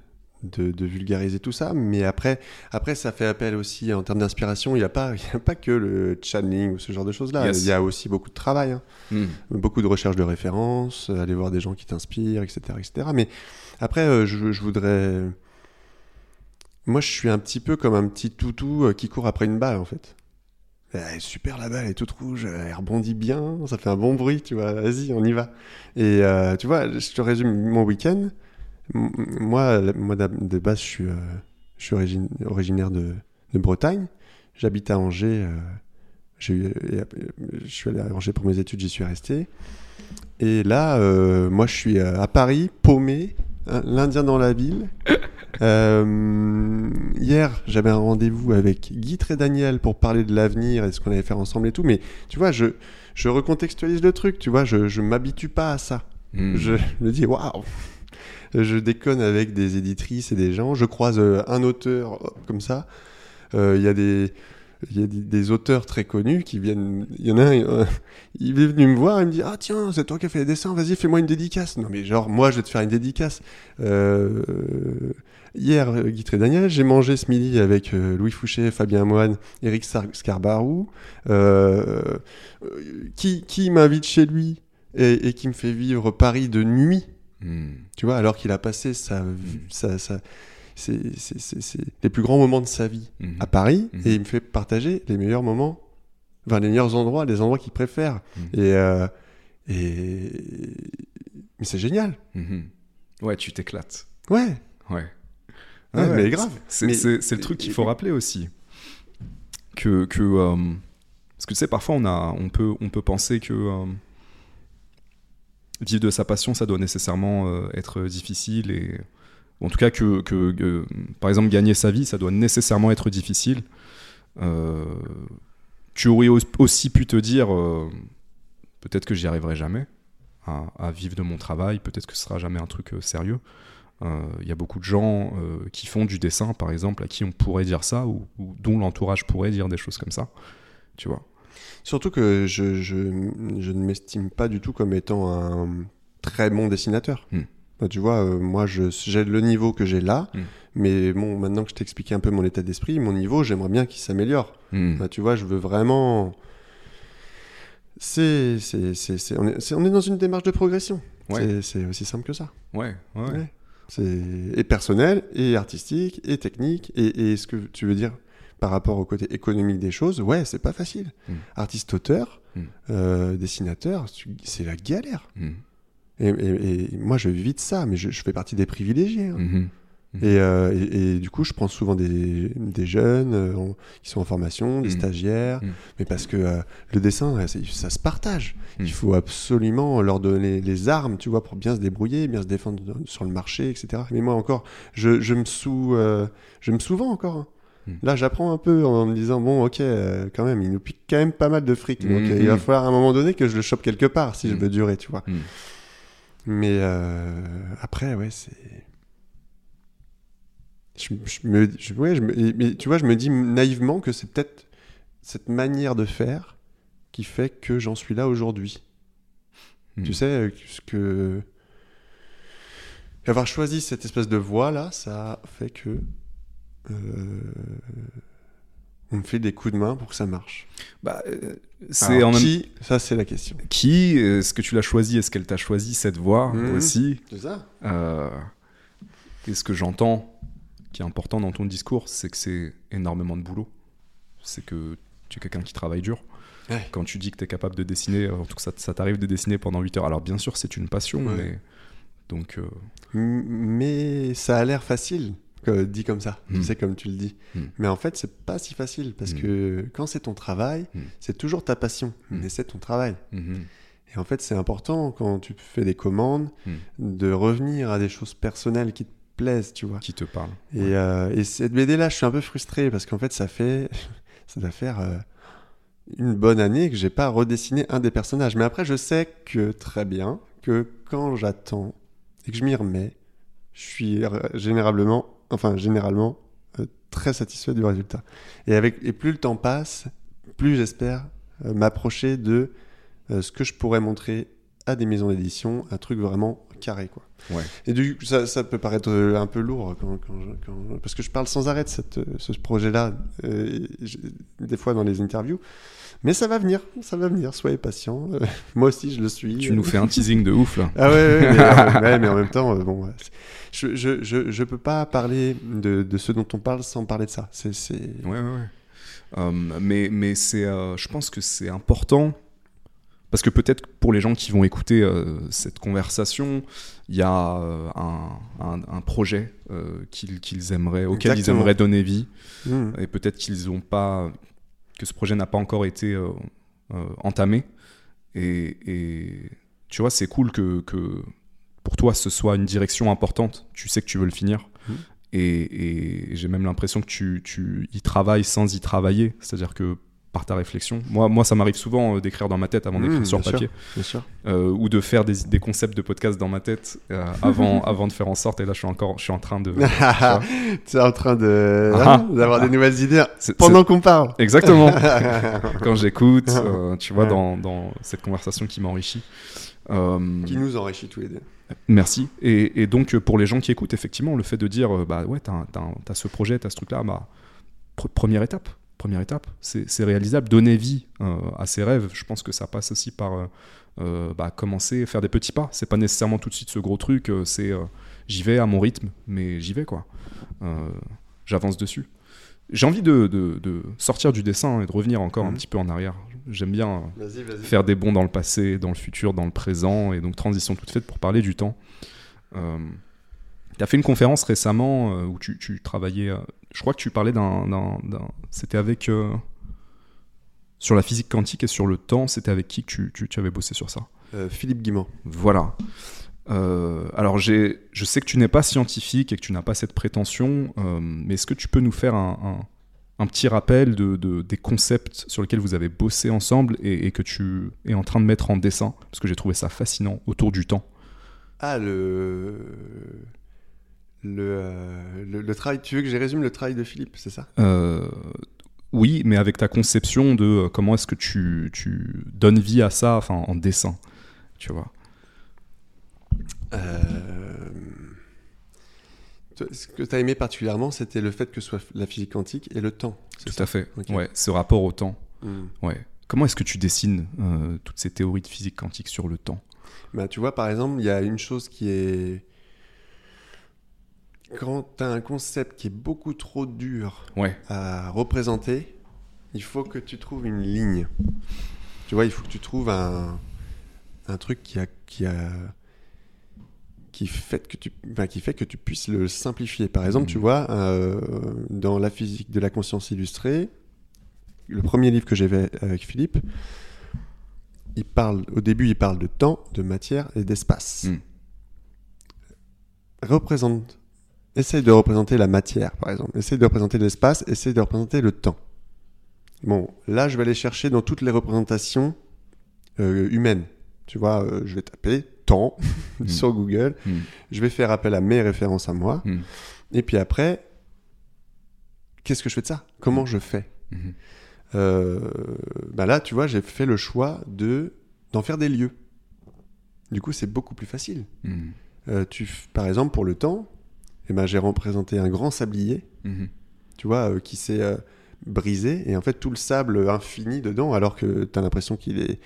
A: de, de vulgariser tout ça. Mais après, après, ça fait appel aussi en termes d'inspiration. Il n'y a pas, il y a pas que le channeling ou ce genre de choses là.
B: Yes.
A: Il y a aussi beaucoup de travail, hein. beaucoup de recherche de références, euh, aller voir des gens qui t'inspirent, etc., etc. Mais après, euh, je, je voudrais. Moi, je suis un petit peu comme un petit toutou euh, qui court après une balle, en fait. Elle est super la balle, elle est toute rouge, elle rebondit bien, ça fait un bon bruit, tu vois, vas-y, on y va. Et euh, tu vois, je te résume mon week-end. Moi, moi de base, je suis, euh, je suis originaire de, Bretagne. J'habite à Angers. euh, eu- euh, je suis allé à Angers pour mes études, j'y suis resté. Et là, euh, moi, je suis euh, à Paris, paumé, hein, l'Indien dans la ville. Euh, hier, j'avais un rendez-vous avec Guy et Daniel pour parler de l'avenir et ce qu'on allait faire ensemble et tout. Mais tu vois, je, je recontextualise le truc, tu vois, je, je m'habitue pas à ça.
B: Mm.
A: Je me dis, waouh! Je déconne avec des éditrices et des gens. Je croise euh, un auteur comme ça. Euh, Il y a des. Il y a des, des auteurs très connus qui viennent. Il y en a un, euh, il est venu me voir, il me dit Ah, tiens, c'est toi qui as fait les dessins, vas-y, fais-moi une dédicace. Non, mais genre, moi, je vais te faire une dédicace. Euh, hier, euh, Guy et Daniel, j'ai mangé ce midi avec euh, Louis Fouché, Fabien Moine, Eric Sar- Scarbarou. Euh, qui qui m'invite chez lui et, et qui me fait vivre Paris de nuit
B: Mm.
A: tu vois, alors qu'il a passé sa, sa, sa- c'est- les plus grands moments de sa vie
B: Mhm.
A: à Paris, et il me fait partager les meilleurs moments, enfin les meilleurs endroits, les endroits qu'il préfère. Et, euh, et... Mais c'est génial.
B: Ouais, tu t'éclates.
A: Ouais.
B: Ouais.
A: Ouais, mais grave.
B: C'est le truc qu'il faut rappeler aussi. Que. que euh, parce que tu sais, parfois, on, a, on, peut, on peut penser que. euh, vivre de sa passion, ça doit nécessairement euh, être difficile. Et, en tout cas, que, que, que, par exemple, gagner sa vie, ça doit nécessairement être difficile. Euh, tu aurais au- aussi pu te dire. euh, peut-être que j'y arriverai jamais à, à vivre de mon travail, peut-être que ce sera jamais un truc euh, sérieux. Euh, Il y a beaucoup de gens euh, qui font du dessin, par exemple, à qui on pourrait dire ça, ou, ou dont l'entourage pourrait dire des choses comme ça. Tu vois
A: Surtout que je, je, je ne m'estime pas du tout comme étant un très bon dessinateur.
B: Hmm.
A: Bah, tu vois, euh, moi, j'ai le niveau que j'ai là,
B: Hmm.
A: mais bon, maintenant que je t'ai expliqué un peu mon état d'esprit, mon niveau, j'aimerais bien qu'il s'améliore.
B: Hmm.
A: Bah, tu vois, je veux vraiment. C'est, on, est, on est dans une démarche de progression.
B: Ouais.
A: C'est, c'est aussi simple que ça.
B: Ouais, ouais.
A: Ouais. C'est et personnel, et artistique, et technique, et, et ce que tu veux dire par rapport au côté économique des choses, ouais, c'est pas facile.
B: Mm.
A: Artiste-auteur,
B: Mm.
A: euh, dessinateur, c'est la galère.
B: Hmm.
A: Et, et- et moi, je vis de ça, mais je, je fais partie des privilégiés. hein.
B: Mhm.
A: Et, euh, et- et du coup, je prends souvent des, des jeunes euh, en- qui sont en formation, des
B: Mm.
A: stagiaires,
B: Mm.
A: mais parce que euh, le dessin, ça se partage. Il faut absolument leur donner les armes, tu vois, pour bien se débrouiller, bien se défendre sur le marché, etc. Mais moi encore, je, je me sous, je me sous-vends encore. hein. Là, j'apprends un peu en me disant bon, ok, euh, quand même, il nous pique quand même pas mal de fric, donc
B: Mhm.
A: il va falloir à un moment donné que je le chope quelque part si je veux durer, tu vois. Mais euh, après, ouais, c'est. Je, je me, je- ouais, je me- et- mais tu vois, je me dis naïvement que c'est peut-être cette manière de faire qui fait que j'en suis là aujourd'hui. Tu sais, euh, ce que. Avoir choisi cette espèce de voie là, ça fait que. euh, on me fait des coups de main pour que ça marche.
B: Bah, euh, c'est en même
A: qui Ça, c'est la question.
B: qui Est-ce que tu l'as choisi? Est-ce qu'elle t'a choisi cette voie
A: Mhm.
B: aussi?
A: C'est ça
B: Euh, Et ce que j'entends, qui est important dans ton discours, c'est que c'est énormément de boulot. C'est que tu es quelqu'un qui travaille dur.
A: Ouais.
B: Quand tu dis que tu es capable de dessiner, en tout cas ça, ça t'arrive de dessiner pendant 8 heures. Alors bien sûr, c'est une passion,
A: Ouais.
B: mais. Donc. euh,
A: Mais ça a l'air facile, que- dit comme ça,
B: Mm.
A: tu sais, comme tu le dis.
B: Mm.
A: Mais en fait, c'est pas si facile, parce
B: Mm.
A: que quand c'est ton travail,
B: Mm.
A: c'est toujours ta passion, mais c'est ton travail. Et en fait, c'est important quand tu fais des commandes
B: Hmm.
A: de revenir à des choses personnelles qui te plaisent, tu vois.
B: Qui te parle.
A: Et, euh, et cette BD-là, je suis un peu frustré parce qu'en fait, ça fait. ça doit faire euh, une bonne année que j'ai pas redessiné un des personnages. Mais après, je sais que très bien que quand j'attends et que je m'y remets, je suis généralement, enfin, généralement, euh, très satisfait du résultat. Et, avec, et plus le temps passe, plus j'espère euh, m'approcher de euh, ce que je pourrais montrer à des maisons d'édition, un truc vraiment carré, quoi.
B: Ouais.
A: Et du coup, ça, ça peut paraître euh, un peu lourd quand, quand je- quand- parce que je parle sans arrêt de cette, euh, ce projet-là, euh, des fois dans les interviews. Mais ça va venir, ça va venir, soyez patient. Euh, moi aussi, je le suis.
B: Tu nous fais un teasing de ouf là.
A: Ah ouais, ouais, mais, euh, ouais, mais en même temps, euh, bon, je, je, je, je peux pas parler de, de ce dont on parle sans parler de ça. C'est.
B: Ouais, ouais, ouais. Mais mais c'est, je pense que c'est important parce que peut-être pour les gens qui vont écouter euh, cette conversation, il y a euh, un, un- un projet euh, qu'ils aimeraient, auquel ils
A: Exactement.
B: aimeraient donner vie,
A: Hmm.
B: et peut-être qu'ils ont pas, que ce projet n'a pas encore été euh, entamé. Et, et tu vois, c'est cool que, que pour toi ce soit une direction importante. Tu sais que tu veux le finir. Et, et j'ai même l'impression que tu, tu y travailles sans y travailler. C'est-à-dire que par ta réflexion. Moi, moi ça m'arrive souvent euh, d'écrire dans ma tête avant d'écrire sur
A: bien sûr.
B: papier.
A: Sûr.
B: Euh, ou de faire des, des concepts de podcast dans ma tête euh, avant, avant de faire en sorte. Et là, je suis encore je suis en train de.
A: tu es en train de,
B: Ah.
A: hein, d'avoir des nouvelles idées pendant qu'on parle.
B: Exactement. quand j'écoute, euh, tu vois,
A: Ouais.
B: dans, dans cette conversation qui m'enrichit.
A: Qui nous enrichit tous les deux.
B: Merci. Et, et donc, pour les gens qui écoutent, effectivement, le fait de dire, bah ouais, t'as, t'as ce projet, t'as ce truc-là, bah, pr- première étape. Première étape, c'est, réalisable. Donner vie euh, à ses rêves, je pense que ça passe aussi par euh, euh, bah, commencer, faire des petits pas. C'est pas nécessairement tout de suite ce gros truc, c'est j'y vais à mon rythme, mais j'y vais quoi. J'avance dessus. J'ai envie de, de- de sortir du dessin et de revenir encore un
A: Mhm.
B: petit peu en arrière. J'aime bien. faire des bonds dans le passé, dans le futur, dans le présent, et donc transition toute faite pour parler du temps. Euh, tu as fait une conférence récemment euh, où tu, tu travaillais, euh, je crois que tu parlais d'un... C'était avec... euh, sur la physique quantique et sur le temps, c'était avec qui que tu, tu, tu avais bossé sur ça?
A: Euh, Philippe Guimand.
B: Voilà. Euh, alors, j'ai, je sais que tu n'es pas scientifique et que tu n'as pas cette prétention, euh, mais est-ce que tu peux nous faire un, un- un petit rappel de, de- des concepts sur lesquels vous avez bossé ensemble et, et que tu es en train de mettre en dessin? Parce que j'ai trouvé ça fascinant autour du temps.
A: Ah, le. Le, euh, le, le travail. Tu veux que je résume le travail de Philippe, c'est ça?
B: Euh, oui, mais avec ta conception de euh, comment est-ce que tu, tu donnes vie à ça enfin, en dessin, tu vois.
A: Euh, Ce que tu as aimé particulièrement, c'était le fait que ce soit la physique quantique et le temps.
B: Tout
A: ça?
B: à fait.
A: Ok.
B: Ouais, ce rapport au temps.
A: Hmm.
B: Ouais. Comment est-ce que tu dessines euh, toutes ces théories de physique quantique sur le temps?
A: Bah, tu vois, par exemple, il y a une chose qui est. Quand tu as un concept qui est beaucoup trop dur
B: Ouais.
A: à représenter, il faut que tu trouves une ligne. Tu vois, il faut que tu trouves un, un truc qui a, qui a, qui fait que tu, qui fait que tu puisses le simplifier. Par exemple, tu
B: Mhm.
A: vois, euh, dans la physique de la conscience illustrée, le premier livre que j'ai fait avec Philippe, il parle, au début, il parle de temps, de matière et d'espace.
B: Mhm.
A: Représente, essaye de représenter la matière, par exemple. Essaye de représenter l'espace, essaye de représenter le temps. Bon, là, je vais aller chercher dans toutes les représentations euh, humaines. Tu vois, euh, je vais taper temps
B: Mhm.
A: sur Google.
B: Mhm.
A: Je vais faire appel à mes références à moi.
B: Mhm.
A: Et puis après, qu'est-ce que je fais de ça? Comment je fais? Euh, bah là, tu vois, j'ai fait le choix de d'en faire des lieux. Du coup, c'est beaucoup plus facile. Tu, par exemple, pour le temps, eh ben, j'ai représenté un grand sablier,
B: Mhm.
A: tu vois, euh, qui s'est euh, brisé, et en fait, tout le sable infini dedans, alors que tu as l'impression qu'il est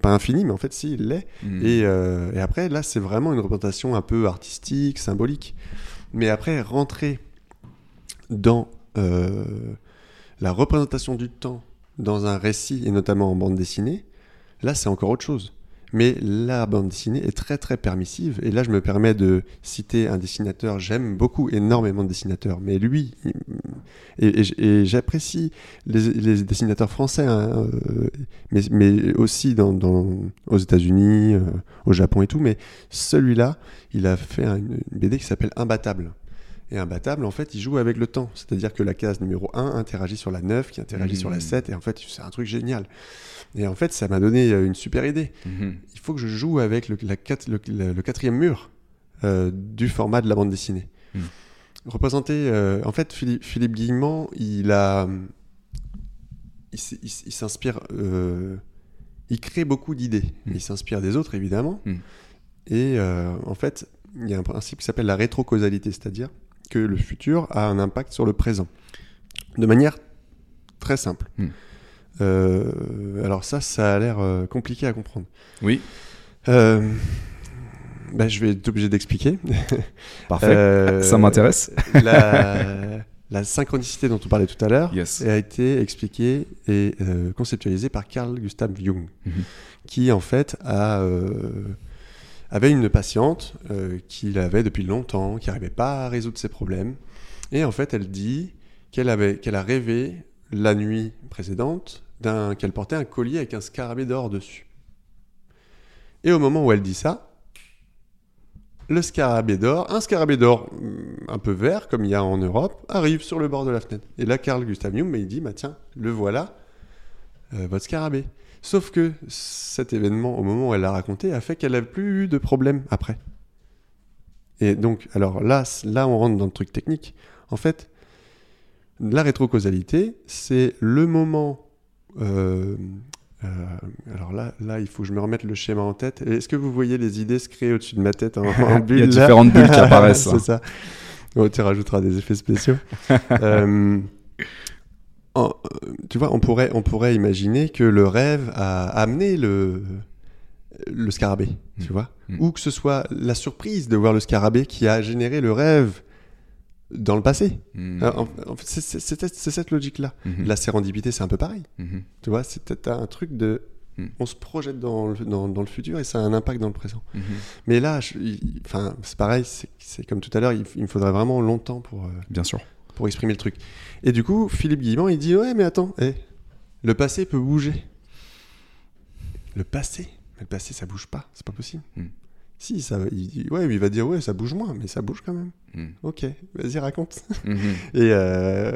A: pas infini, mais en fait, si, il l'est.
B: Mhm.
A: Et, euh, et après, là, c'est vraiment une représentation un peu artistique, symbolique. Mais après, rentrer dans la représentation du temps dans un récit, et notamment en bande dessinée, là, c'est encore autre chose. Mais la bande dessinée est très très permissive. Et là, je me permets de citer un dessinateur. J'aime beaucoup, énormément de dessinateurs. Mais lui, et, j'apprécie les, dessinateurs français, hein, euh, mais, mais aussi dans, aux États-Unis, euh, au Japon et tout. Mais celui-là, il a fait un- une BD qui s'appelle Imbattable. Et Imbattable, en fait, il joue avec le temps. C'est-à-dire que la case numéro 1 interagit sur la 9, qui interagit sur la 7. Et en fait, c'est un truc génial. Et en fait, ça m'a donné euh, une super idée
B: Mhm.
A: il faut que je joue avec le, la quat- le- le- le quatrième mur euh, du format de la bande dessinée.
B: Mm.
A: Représenter, euh, en fait, Philippe, Philippe Guillemont, il a, il, s'inspire, euh, il crée beaucoup d'idées.
B: Mm.
A: Il s'inspire des autres, évidemment.
B: Mm.
A: Et en fait, il y a un principe qui s'appelle la rétrocausalité, c'est-à-dire que le futur a un impact sur le présent, de manière très simple.
B: Mm.
A: Euh, alors ça, ça a l'air euh, compliqué à comprendre.
B: Oui,
A: Euh, bah, je vais être obligé d'expliquer.
B: parfait.
A: Euh,
B: Ça m'intéresse.
A: La, la synchronicité dont on parlait tout à l'heure
B: Yes.
A: a été expliquée et conceptualisée par Carl Gustav Jung,
B: Mhm.
A: qui en fait a, avait une patiente euh, qu'il avait depuis longtemps, qui n'arrivait pas à résoudre ses problèmes. Et en fait, elle dit qu'elle avait, qu'elle a rêvé la nuit précédente qu'elle portait un collier avec un scarabée d'or dessus. Et au moment où elle dit ça, le scarabée d'or, un scarabée d'or hum, un peu vert, comme il y a en Europe, arrive sur le bord de la fenêtre. Et là, Carl Gustav Jung, il dit, bah tiens, le voilà, euh, votre scarabée. Sauf que cet événement, au moment où elle l'a raconté, a fait qu'elle n'a plus eu de problème après. Et donc, alors là, là, on rentre dans le truc technique. En fait, la rétrocausalité, c'est le moment. euh, euh, alors là, là, il faut que je me remette le schéma en tête. Est-ce que vous voyez les idées se créer au-dessus de ma tête en, en bulle
B: Il y a différentes bulles qui apparaissent.
A: C'est ça. Oh, tu rajouteras des effets spéciaux. Euh, en- euh, tu vois, on pourrait, on pourrait imaginer que le rêve a amené le, le scarabée, tu
B: Mm.
A: vois.
B: Mm.
A: Ou que ce soit la surprise de voir le scarabée qui a généré le rêve dans le passé.
B: Mhm.
A: Euh, en- en fait, c'est- cette logique-là.
B: Mhm.
A: La sérendipité, c'est un peu pareil.
B: Mhm.
A: Tu vois, c'est peut-être un truc de.
B: Mm.
A: On se projette dans le, dans, dans le futur et ça a un impact dans le présent.
B: Mhm.
A: Mais là, enfin, c'est pareil, c'est- c'est comme tout à l'heure, il, il me faudrait vraiment longtemps pour, euh,
B: Bien sûr.
A: Pour exprimer le truc. Et du coup, Philippe Guillemont, il dit Ouais, mais attends, eh, le passé peut bouger. Le passé? Mais le passé, ça bouge pas, c'est pas possible.
B: Mm.
A: Si, ça, il, ouais, il va dire Ouais, ça bouge moins, mais ça bouge quand même.
B: Mhm.
A: Ok, vas-y, raconte.
B: Mhm.
A: Et, euh,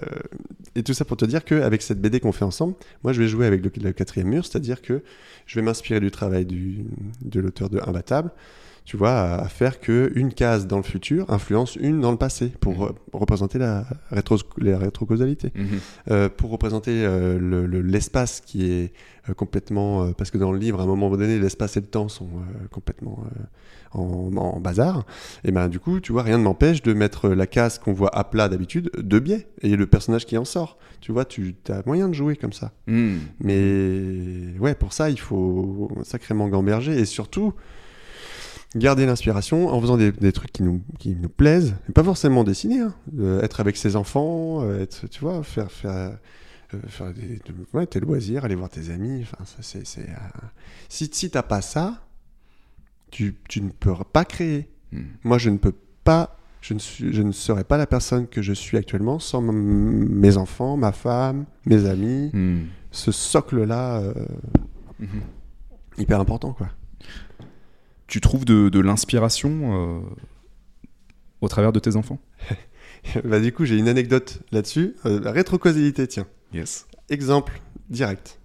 A: et tout ça pour te dire qu'avec cette BD qu'on fait ensemble, moi je vais jouer avec le, le quatrième mur, c'est-à-dire que je vais m'inspirer du travail du, de l'auteur de Imbattable, tu vois, à, faire que une case dans le futur influence une dans le passé pour euh, représenter la, rétro, la rétrocausalité,
B: Mhm.
A: Euh, pour représenter euh, le- le- l'espace qui est euh, complètement... euh, parce que dans le livre, à un moment donné, l'espace et le temps sont complètement en, en bazar. Et ben du coup, tu vois, rien ne m'empêche de mettre la case qu'on voit à plat d'habitude de biais et le personnage qui en sort. Tu vois, tu as moyen de jouer comme ça.
B: Mhm.
A: Mais ouais, pour ça, il faut sacrément gamberger et surtout garder l'inspiration en faisant des, des trucs qui nous, qui nous plaisent, et pas forcément dessiner, hein. Euh, être avec ses enfants, euh, être, tu vois, faire, faire, euh, faire des, de- ouais, tes loisirs, aller voir tes amis. Enfin, ça, c'est, Si, si t'as pas ça, tu, tu ne peux pas créer.
B: Mhm.
A: Moi, je ne peux pas, je ne, suis, je ne serais pas la personne que je suis actuellement sans mes enfants, ma femme, mes amis.
B: Mhm.
A: Ce socle-là,
B: Mhm.
A: hyper important, quoi.
B: Tu trouves de, de l'inspiration euh, au travers de tes enfants?
A: Bah, du coup, j'ai une anecdote là-dessus. Euh, la rétrocausalité, tiens.
B: Yes.
A: Exemple direct.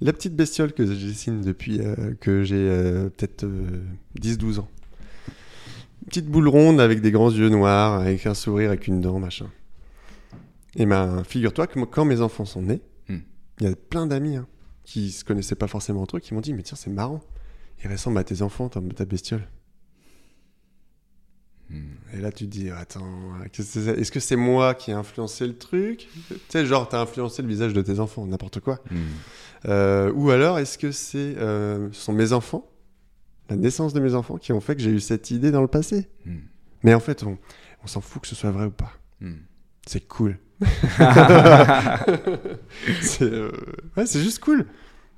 A: La petite bestiole que je dessine depuis euh, que j'ai euh, peut-être euh, 10-12 ans. Petite boule ronde avec des grands yeux noirs, avec un sourire, avec une dent, machin. Et ben, figure-toi que quand mes enfants sont nés, il
B: Hmm.
A: y a plein d'amis hein, qui se connaissaient pas forcément entre eux, qui m'ont dit Mais tiens, c'est marrant. Il ressemble à tes enfants, ta, bestiole.
B: Mhm.
A: Et là, tu te dis, attends, qu'est-ce que c'est- est-ce que c'est moi qui ai influencé le truc? Tu sais, genre, t'as influencé le visage de tes enfants, n'importe quoi.
B: Mhm.
A: Euh, ou alors, est-ce que c'est, euh, ce sont mes enfants, la naissance de mes enfants, qui ont fait que j'ai eu cette idée dans le passé?
B: Mhm.
A: Mais en fait, on, on s'en fout que ce soit vrai ou pas. C'est cool. c'est euh, ouais, c'est juste cool.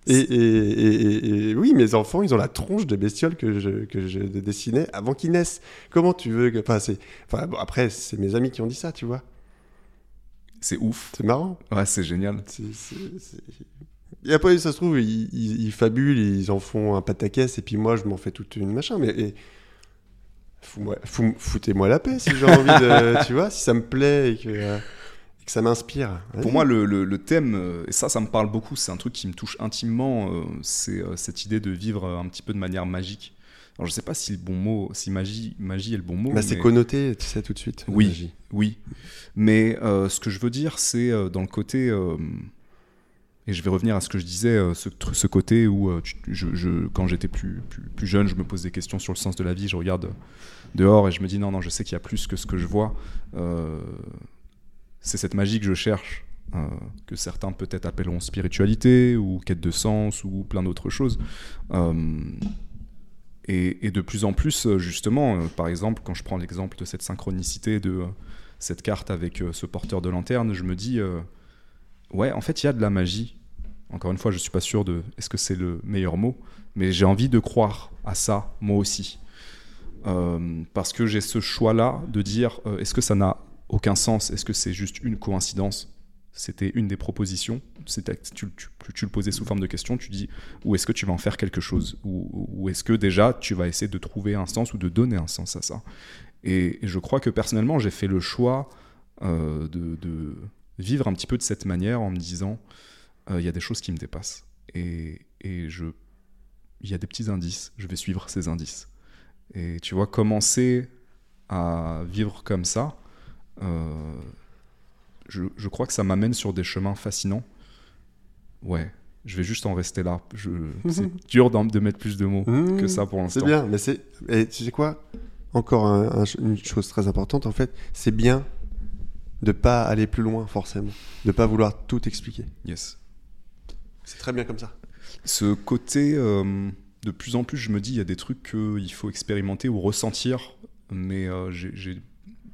A: Et, oui, mes enfants, ils ont la tronche des bestioles que je, que je dessinais avant qu'ils naissent. Comment tu veux que. Enfin, enfin, bon, après, c'est mes amis qui ont dit ça, tu vois.
B: C'est ouf.
A: C'est marrant.
B: Ouais, c'est génial.
A: C'est- c'est- c'est- Et après, ça se trouve, ils, ils- ils fabulent, ils en font un pataquès, et puis moi, je m'en fais toute une machin. Mais et- foutez-moi la paix si j'ai envie de. tu vois, si ça me plaît et que, euh, et que ça m'inspire.
B: Pour moi, le, le- le thème, euh, et ça, ça me parle beaucoup, c'est un truc qui me touche intimement, euh, c'est euh, cette idée de vivre un petit peu de manière magique. Alors, je sais pas si le bon mot, si magie, magie est le bon mot.
A: Bah, c'est
B: mais-
A: connoté, tu sais, tout de suite.
B: Oui.
A: magie.
B: Oui, mais euh, ce que je veux dire, c'est euh, dans le côté, euh, et je vais revenir à ce que je disais, ce, ce côté où tu- je, je- quand j'étais plus, plus, plus jeune, je me pose des questions sur le sens de la vie, je regarde dehors et je me dis non, non, je sais qu'il y a plus que ce que je vois. C'est cette magie que je cherche, euh, que certains peut-être appelleront spiritualité ou quête de sens ou plein d'autres choses. Euh, et, de plus en plus, euh, justement, par exemple, quand je prends l'exemple de cette synchronicité de cette carte avec ce porteur de lanterne, je me dis, ouais, en fait, il y a de la magie. Encore une fois, je suis pas sûr de est-ce que c'est le meilleur mot, mais j'ai envie de croire à ça, moi aussi. Parce que j'ai ce choix-là de dire, est-ce que ça n'a aucun sens Est-ce que c'est juste une coïncidence? C'était une des propositions. Tu, le posais sous forme de question, tu dis, ou est-ce que tu vas en faire quelque chose? Ou, est-ce que déjà tu vas essayer de trouver un sens ou de donner un sens à ça? Et, je crois que personnellement, j'ai fait le choix euh, de, vivre un petit peu de cette manière en me disant, euh, il y a des choses qui me dépassent. Et, il y a des petits indices, je vais suivre ces indices. Et tu vois, commencer à vivre comme ça, je, je crois que ça m'amène sur des chemins fascinants. Ouais, je vais juste en rester là. C'est dur de mettre plus de mots
A: Mmh,
B: que ça pour
A: C'est
B: l'instant.
A: bien, mais c'est. Et tu sais quoi? Encore un- un- une chose très importante, en fait, c'est bien de pas aller plus loin, forcément. De pas vouloir tout expliquer.
B: Yes.
A: C'est très bien comme ça.
B: Ce côté, euh, de plus en plus, je me dis, il y a des trucs qu'il faut expérimenter ou ressentir, mais euh, j'ai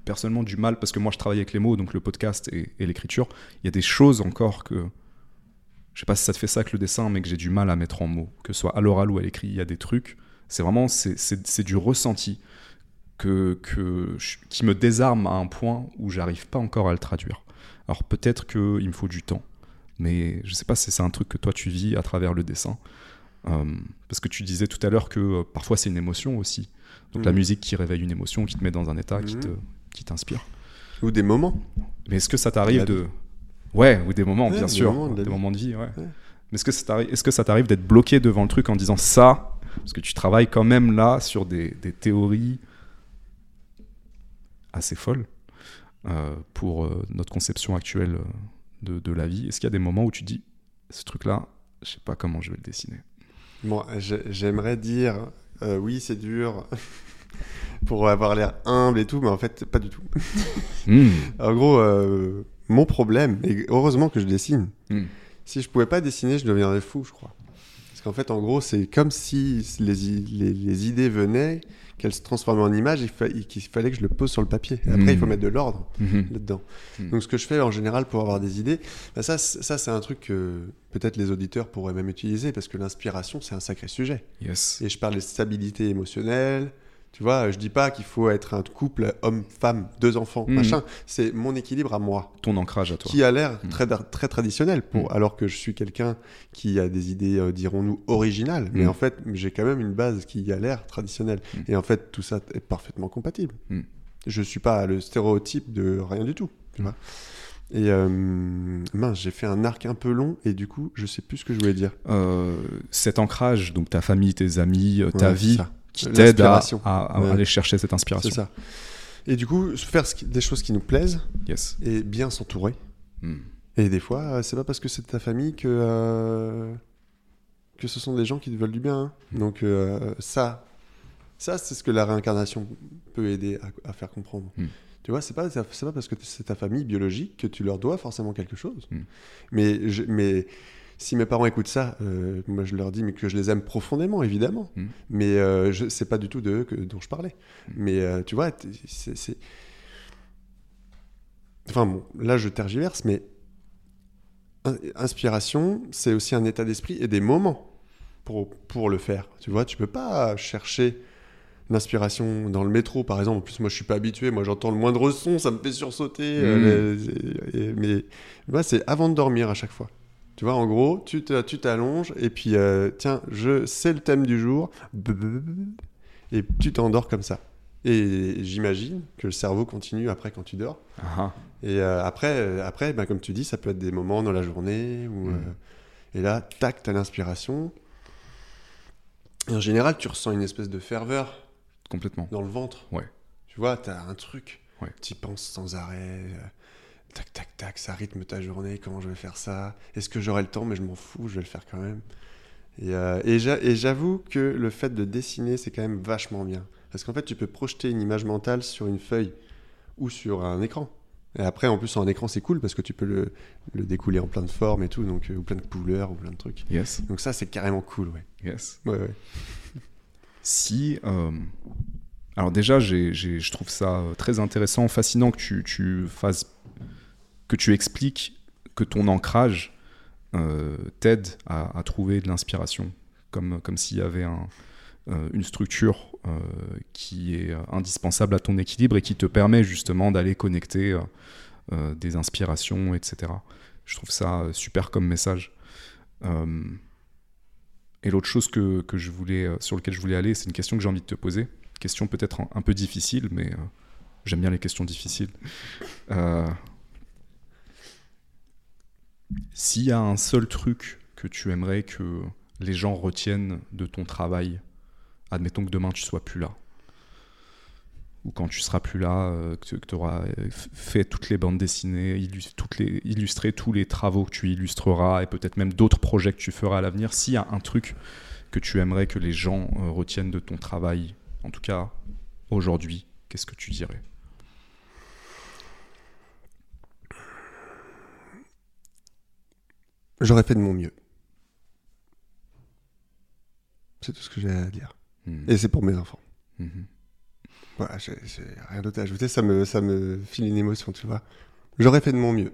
B: personnellement du mal, parce que moi je travaille avec les mots, donc le podcast et, et l'écriture, il y a des choses encore que, je sais pas si ça te fait ça avec le dessin, mais que j'ai du mal à mettre en mots, que ce soit à l'oral ou à l'écrit, il y a des trucs, c'est vraiment, c'est- du ressenti que, que je- qui me désarme à un point où j'arrive pas encore à le traduire. Alors peut-être qu'il me faut du temps, mais je sais pas si c'est un truc que toi tu vis à travers le dessin. Euh, parce que tu disais tout à l'heure que euh, parfois c'est une émotion aussi. Donc la
A: Mhm.
B: musique qui réveille une émotion, qui te met dans un état, qui
A: Mhm.
B: te qui t'inspire.
A: Ou des moments.
B: Mais est-ce que ça t'arrive de ouais ou des moments
A: Ouais,
B: bien
A: des
B: sûr,
A: moments de
B: des
A: vie.
B: moments de vie, ouais.
A: Ouais.
B: Mais est-ce que ça t'arrive est-ce que ça t'arrive d'être bloqué devant le truc en disant ça parce que tu travailles quand même là sur des, des théories assez folles euh, pour euh, notre conception actuelle euh, de, de la vie? Est-ce qu'il y a des moments où tu dis ce truc-là, je sais pas comment je vais le dessiner?
A: Bon, j'ai- j'aimerais dire euh, oui, c'est dur pour avoir l'air humble et tout, mais en fait, pas du tout.
B: Hmm.
A: En gros, euh, mon problème, et heureusement que je dessine,
B: Hmm.
A: si je pouvais pas dessiner, je deviendrais fou, je crois. Parce qu'en fait, en gros, c'est comme si les, les, les idées venaient, qu'elles se transformaient en images, fa- qu'il fallait que je le pose sur le papier. Et après,
B: Hmm.
A: il faut mettre de l'ordre là-dedans.
B: Hmm.
A: Donc, ce que je fais en général pour avoir des idées, bah, ça, c'est- ça c'est un truc que peut-être les auditeurs pourraient même utiliser, parce que l'inspiration, c'est un sacré sujet.
B: Yes.
A: Et je parle de stabilité émotionnelle. Tu vois, je dis pas qu'il faut être un couple homme-femme, deux enfants,
B: Mhm.
A: machin. C'est mon équilibre à moi,
B: Ton ancrage à toi.
A: qui a l'air
B: Mhm.
A: très, très traditionnel, pour,
B: Mhm.
A: alors que je suis quelqu'un qui a des idées, euh, dirons-nous, originales. Mais en fait, j'ai quand même une base qui a l'air traditionnelle. Et en fait, tout ça est parfaitement compatible. Je suis pas le stéréotype de rien du tout. Tu vois et euh, mince, j'ai fait un arc un peu long et du coup, je sais plus ce que je voulais dire.
B: Euh, cet ancrage, donc ta famille, tes amis, ta
A: Ouais,
B: vie. Qui t'aide à,
A: L'inspiration.
B: à- à
A: Ouais.
B: aller chercher cette
A: C'est
B: inspiration.
A: ça. Et du coup, faire des choses qui nous plaisent
B: Yes.
A: et bien s'entourer.
B: Hmm.
A: Et des fois, euh, c'est pas parce que c'est de ta famille que, euh, que ce sont des gens qui te veulent du bien. hein. Donc euh, ça, ça c'est ce que la réincarnation peut aider à, à faire comprendre.
B: Mm.
A: Tu vois, c'est pas, c'est pas parce que c'est ta famille biologique que tu leur dois forcément quelque chose. Mais, je- mais si mes parents écoutent ça, euh, moi je leur dis mais que je les aime profondément, évidemment.
B: Mm.
A: Mais euh, je- c'est pas du tout de eux que, dont je parlais.
B: Mm.
A: Mais euh, tu vois, c'est... Enfin bon, là je tergiverse, mais in- inspiration, c'est aussi un état d'esprit et des moments pour, pour le faire. Tu vois, tu peux pas chercher l'inspiration dans le métro, par exemple. En plus, moi, je suis pas habitué. Moi, j'entends le moindre son, ça me fait sursauter. euh, les- et- mais moi, c'est avant de dormir à chaque fois. Tu vois, en gros, tu tu t'allonges et puis, euh, tiens, je sais le thème du jour. Et tu t'endors comme ça. Et j'imagine que le cerveau continue après quand tu dors.
B: Ah,
A: Et euh, après, euh, après ben, comme tu dis, ça peut être des moments dans la journée où,
B: Mm.
A: euh, et là, tac, t'as l'inspiration. Et en général, tu ressens une espèce de ferveur
B: complètement.
A: dans le ventre.
B: Ouais.
A: Tu vois, t'as un truc.
B: Ouais.
A: Tu y penses sans arrêt. Tac, tac, tac, ça rythme ta journée. Comment je vais faire ça? Est-ce que j'aurai le temps? Mais je m'en fous, je vais le faire quand même. Et, euh, et j'a- et j'avoue que le fait de dessiner, c'est quand même vachement bien. Parce qu'en fait, tu peux projeter une image mentale sur une feuille ou sur un écran. Et après, en plus, en écran, c'est cool parce que tu peux le, le découler en plein de formes et tout, donc, euh, ou plein de couleurs, ou plein de trucs.
B: Yes,
A: Donc ça, c'est carrément cool, ouais.
B: yes.
A: Ouais, ouais.
B: Si. euh, Alors, déjà, j'ai- j'ai- je trouve ça très intéressant, fascinant que tu, tu fasses. Que tu expliques que ton ancrage euh, t'aide à, trouver de l'inspiration. Comme, comme s'il y avait euh, une structure euh, qui est indispensable à ton équilibre et qui te permet justement d'aller connecter des inspirations, etc. Je trouve ça super comme message. Et l'autre chose que, que je voulais, sur laquelle je voulais aller, c'est une question que j'ai envie de te poser. Question peut-être un, peu difficile, mais j'aime bien les questions difficiles. S'il y a un seul truc que tu aimerais que les gens retiennent de ton travail, admettons que demain tu sois plus là, ou quand tu seras plus là, euh, que tu auras fait toutes les bandes dessinées, illustré tous les travaux que tu illustreras, et peut-être même d'autres projets que tu feras à l'avenir, s'il y a un truc que tu aimerais que les gens euh, retiennent de ton travail, en tout cas aujourd'hui, qu'est-ce que tu dirais?
A: J'aurais fait de mon mieux. C'est tout ce que j'ai à dire.
B: Mhm.
A: Et c'est pour mes enfants.
B: Mhm.
A: Voilà, j'ai j'ai rien d'autre à ajouter, ça me, ça me file une émotion, tu vois. J'aurais fait de mon mieux.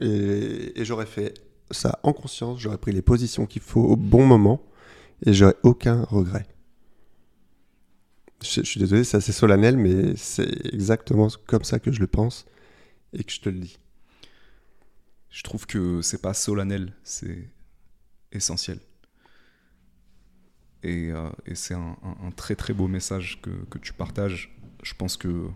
A: Et, et j'aurais fait ça en conscience, j'aurais pris les positions qu'il faut au bon moment, et j'aurais aucun regret. Je, je suis désolé, c'est assez solennel, mais c'est exactement comme ça que je le pense, et que je te le dis.
B: Je trouve que c'est pas solennel, c'est essentiel. Et, euh, et c'est un, un- un très très beau message que, que tu partages. Je pense que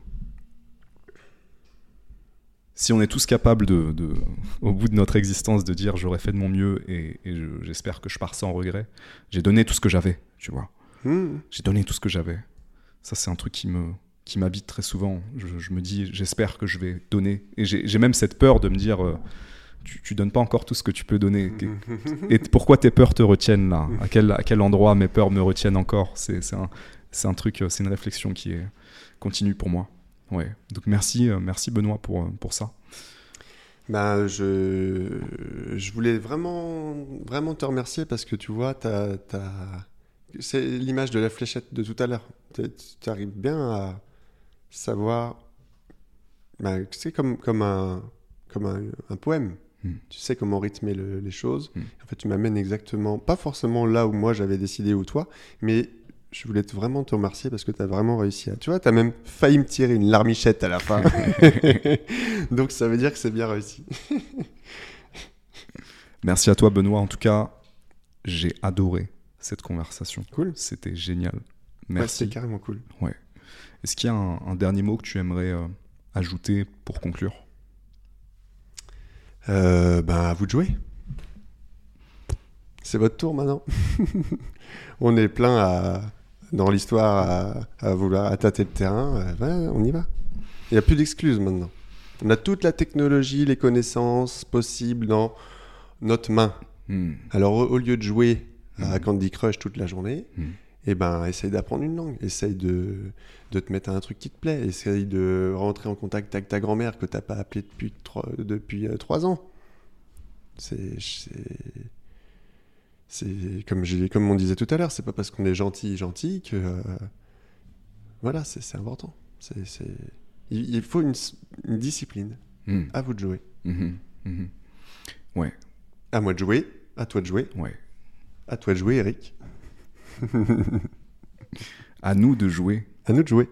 B: si on est tous capables de, de- au bout de notre existence de dire j'aurais fait de mon mieux et, et je- j'espère que je pars sans regret, j'ai donné tout ce que j'avais, tu vois.
A: Hmm.
B: J'ai donné tout ce que j'avais. Ça, c'est un truc qui me qui m'habite très souvent. Je, je me dis, j'espère que je vais donner. Et j'ai j'ai même cette peur de me dire, euh, tu, tu donnes pas encore tout ce que tu peux donner. Et pourquoi tes peurs te retiennent là? À quel, à quel endroit mes peurs me retiennent encore? C'est un, un truc, euh, c'est une réflexion qui est continue pour moi. Ouais. Donc merci, euh, merci Benoît pour, euh, pour ça.
A: Ben, je, je voulais vraiment, vraiment te remercier parce que tu vois, c'est l'image de la fléchette de tout à l'heure. Tu arrives bien à savoir. Ben, c'est comme, comme, un, comme un, un poème.
B: Hmm.
A: Tu sais comment rythmer le- les choses.
B: Hmm.
A: En fait, tu m'amènes exactement, pas forcément là où moi j'avais décidé ou toi, mais je voulais te- vraiment te remercier parce que tu as vraiment réussi à. Tu vois, tu as même failli me tirer une larmichette à la fin. Donc ça veut dire que c'est bien réussi.
B: Merci à toi Benoît. En tout cas, j'ai adoré cette conversation.
A: Cool.
B: C'était génial.
A: Ouais,
B: Merci.
A: C'était carrément cool.
B: Est-ce qu'il y a un, un dernier mot que tu aimerais euh, ajouter pour conclure?
A: Euh, ben, à vous de jouer. C'est votre tour maintenant. on est plein à, dans l'histoire à, à vouloir à tâter le terrain. Euh, on y va. Il n'y a plus d'excuses maintenant. On a toute la technologie, les connaissances possibles dans notre main.
B: Hmm.
A: Alors, au, au lieu de jouer à
B: Mhm.
A: Candy Crush toute la journée,
B: Mhm.
A: Eh ben, essaye d'apprendre une langue. Essaye de, de te mettre à un truc qui te plaît. Essaye de rentrer en contact avec ta grand-mère que tu n'as pas appelée depuis, trois, depuis euh, trois ans. C'est. c'est- comme, comme on disait tout à l'heure, c'est pas parce qu'on est gentil, gentil que. euh, voilà, c'est important. C'est, Il, il faut une, discipline.
B: Hmm.
A: À vous de jouer.
B: Mhm. Mhm. Ouais,
A: À moi de jouer. À toi de jouer.
B: ouais.
A: À toi de jouer, Eric.
B: À nous de jouer.
A: À nous de jouer.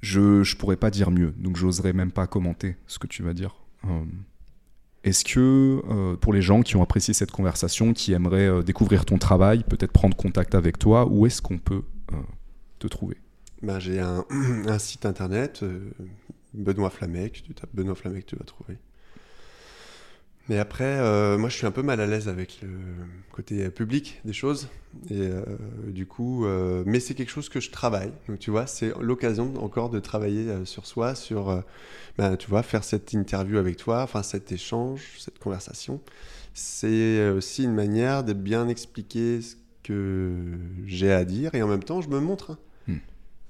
B: Je, je pourrais pas dire mieux, donc j'oserais même pas commenter ce que tu vas dire. Euh, Est-ce que euh, pour les gens qui ont apprécié cette conversation, qui aimeraient euh, découvrir ton travail, peut-être prendre contact avec toi, où est-ce qu'on peut euh, te trouver?
A: Ben, j'ai un, un site internet, Benoît Flamec. Tu tapes Benoît Flamec, tu vas trouver. Mais après, euh, moi, je suis un peu mal à l'aise avec le côté public des choses. Et euh, du coup, euh, mais c'est quelque chose que je travaille. Donc, tu vois, c'est l'occasion encore de travailler sur soi, sur, ben, tu vois, faire cette interview avec toi, enfin, cet échange, cette conversation. C'est aussi une manière de bien expliquer ce que j'ai à dire et en même temps, je me montre. hein.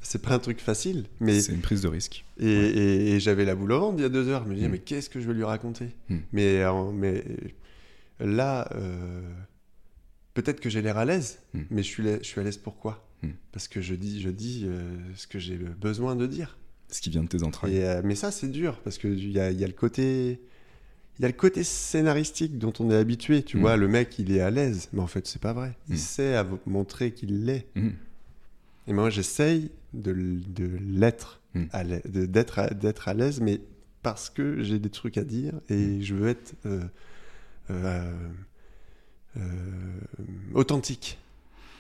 A: C'est pas un truc facile, mais
B: C'est une prise de risque.
A: et, et- et j'avais la boule au ventre il y a deux heures. Je me disais,
B: Mm.
A: mais qu'est-ce que je vais lui raconter
B: Mm.
A: mais, euh, mais là, euh, peut-être que j'ai l'air à l'aise,
B: Mm.
A: mais je suis, je suis à l'aise pourquoi. Parce que je dis, je dis euh, ce que j'ai besoin de dire.
B: Ce qui vient de tes entrailles.
A: Et, euh, mais ça, c'est dur, parce qu'il y a, y a le côté... Il y a le côté scénaristique dont on est habitué, tu vois, le mec il est à l'aise, mais en fait c'est pas vrai. Il
B: Mm.
A: sait à vous montrer qu'il l'est. Et moi, j'essaye de, l'être,
B: Mm.
A: d'être à, d'être à l'aise, mais parce que j'ai des trucs à dire et je veux être euh, euh, euh, authentique.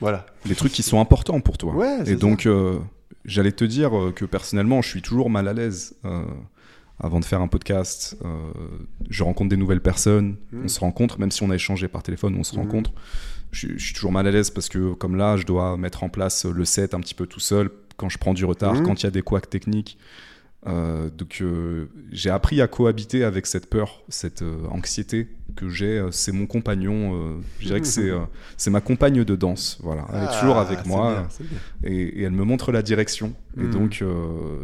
A: Voilà.
B: Des trucs qui sont importants pour toi.
A: Ouais,
B: Et donc, j'allais te dire que personnellement, je suis toujours mal à l'aise avant de faire un podcast. je rencontre des nouvelles personnes,
A: Mm.
B: on se rencontre, même si on a échangé par téléphone, on se
A: Mm.
B: rencontre. Je suis toujours mal à l'aise parce que, comme là, je dois mettre en place le set un petit peu tout seul quand je prends du retard,
A: Mm.
B: quand il y a des couacs techniques. Euh, donc, euh, j'ai appris à cohabiter avec cette peur, cette euh, anxiété que j'ai. C'est mon compagnon. je dirais que c'est euh, c'est ma compagne de danse. Voilà, elle est toujours
A: Ah,
B: avec
A: c'est
B: moi
A: bien, c'est bien.
B: et, et elle me montre la direction. Et
A: Mm.
B: donc,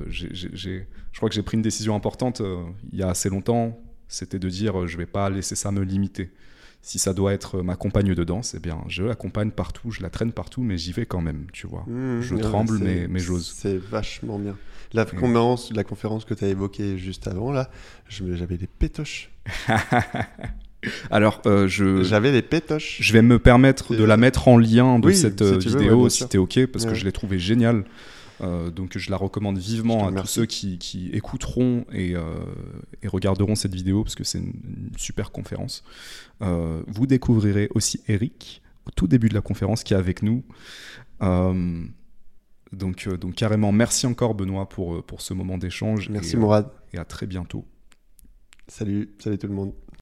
B: j'ai- j'ai- j'ai- je crois que j'ai pris une décision importante il y a assez longtemps. C'était de dire, je vais pas laisser ça me limiter. Si ça doit être ma compagne de danse, eh bien, je l'accompagne partout, je la traîne partout, mais j'y vais quand même, tu vois.
A: Mmh,
B: Je
A: ouais,
B: tremble, mais- mais j'ose.
A: C'est vachement bien. La conférence, la conférence que tu as évoquée juste avant, là, je j'avais des pétoches.
B: Alors, euh, je,
A: J'avais des pétoches.
B: je vais me permettre de la mettre en lien de
A: Oui,
B: cette
A: si
B: euh,
A: tu veux,
B: vidéo,
A: ouais,
B: si t'es OK, parce que je l'ai trouvée géniale. Euh, donc je la recommande vivement à tous ceux qui, qui écouteront et, euh, et regarderont cette vidéo parce que c'est une, une super conférence. Euh, vous découvrirez aussi Eric au tout début de la conférence qui est avec nous. Donc, donc carrément, merci encore Benoît pour, pour ce moment d'échange
A: Merci
B: et,
A: Mourad.
B: et à très bientôt.
A: Salut, salut tout le monde.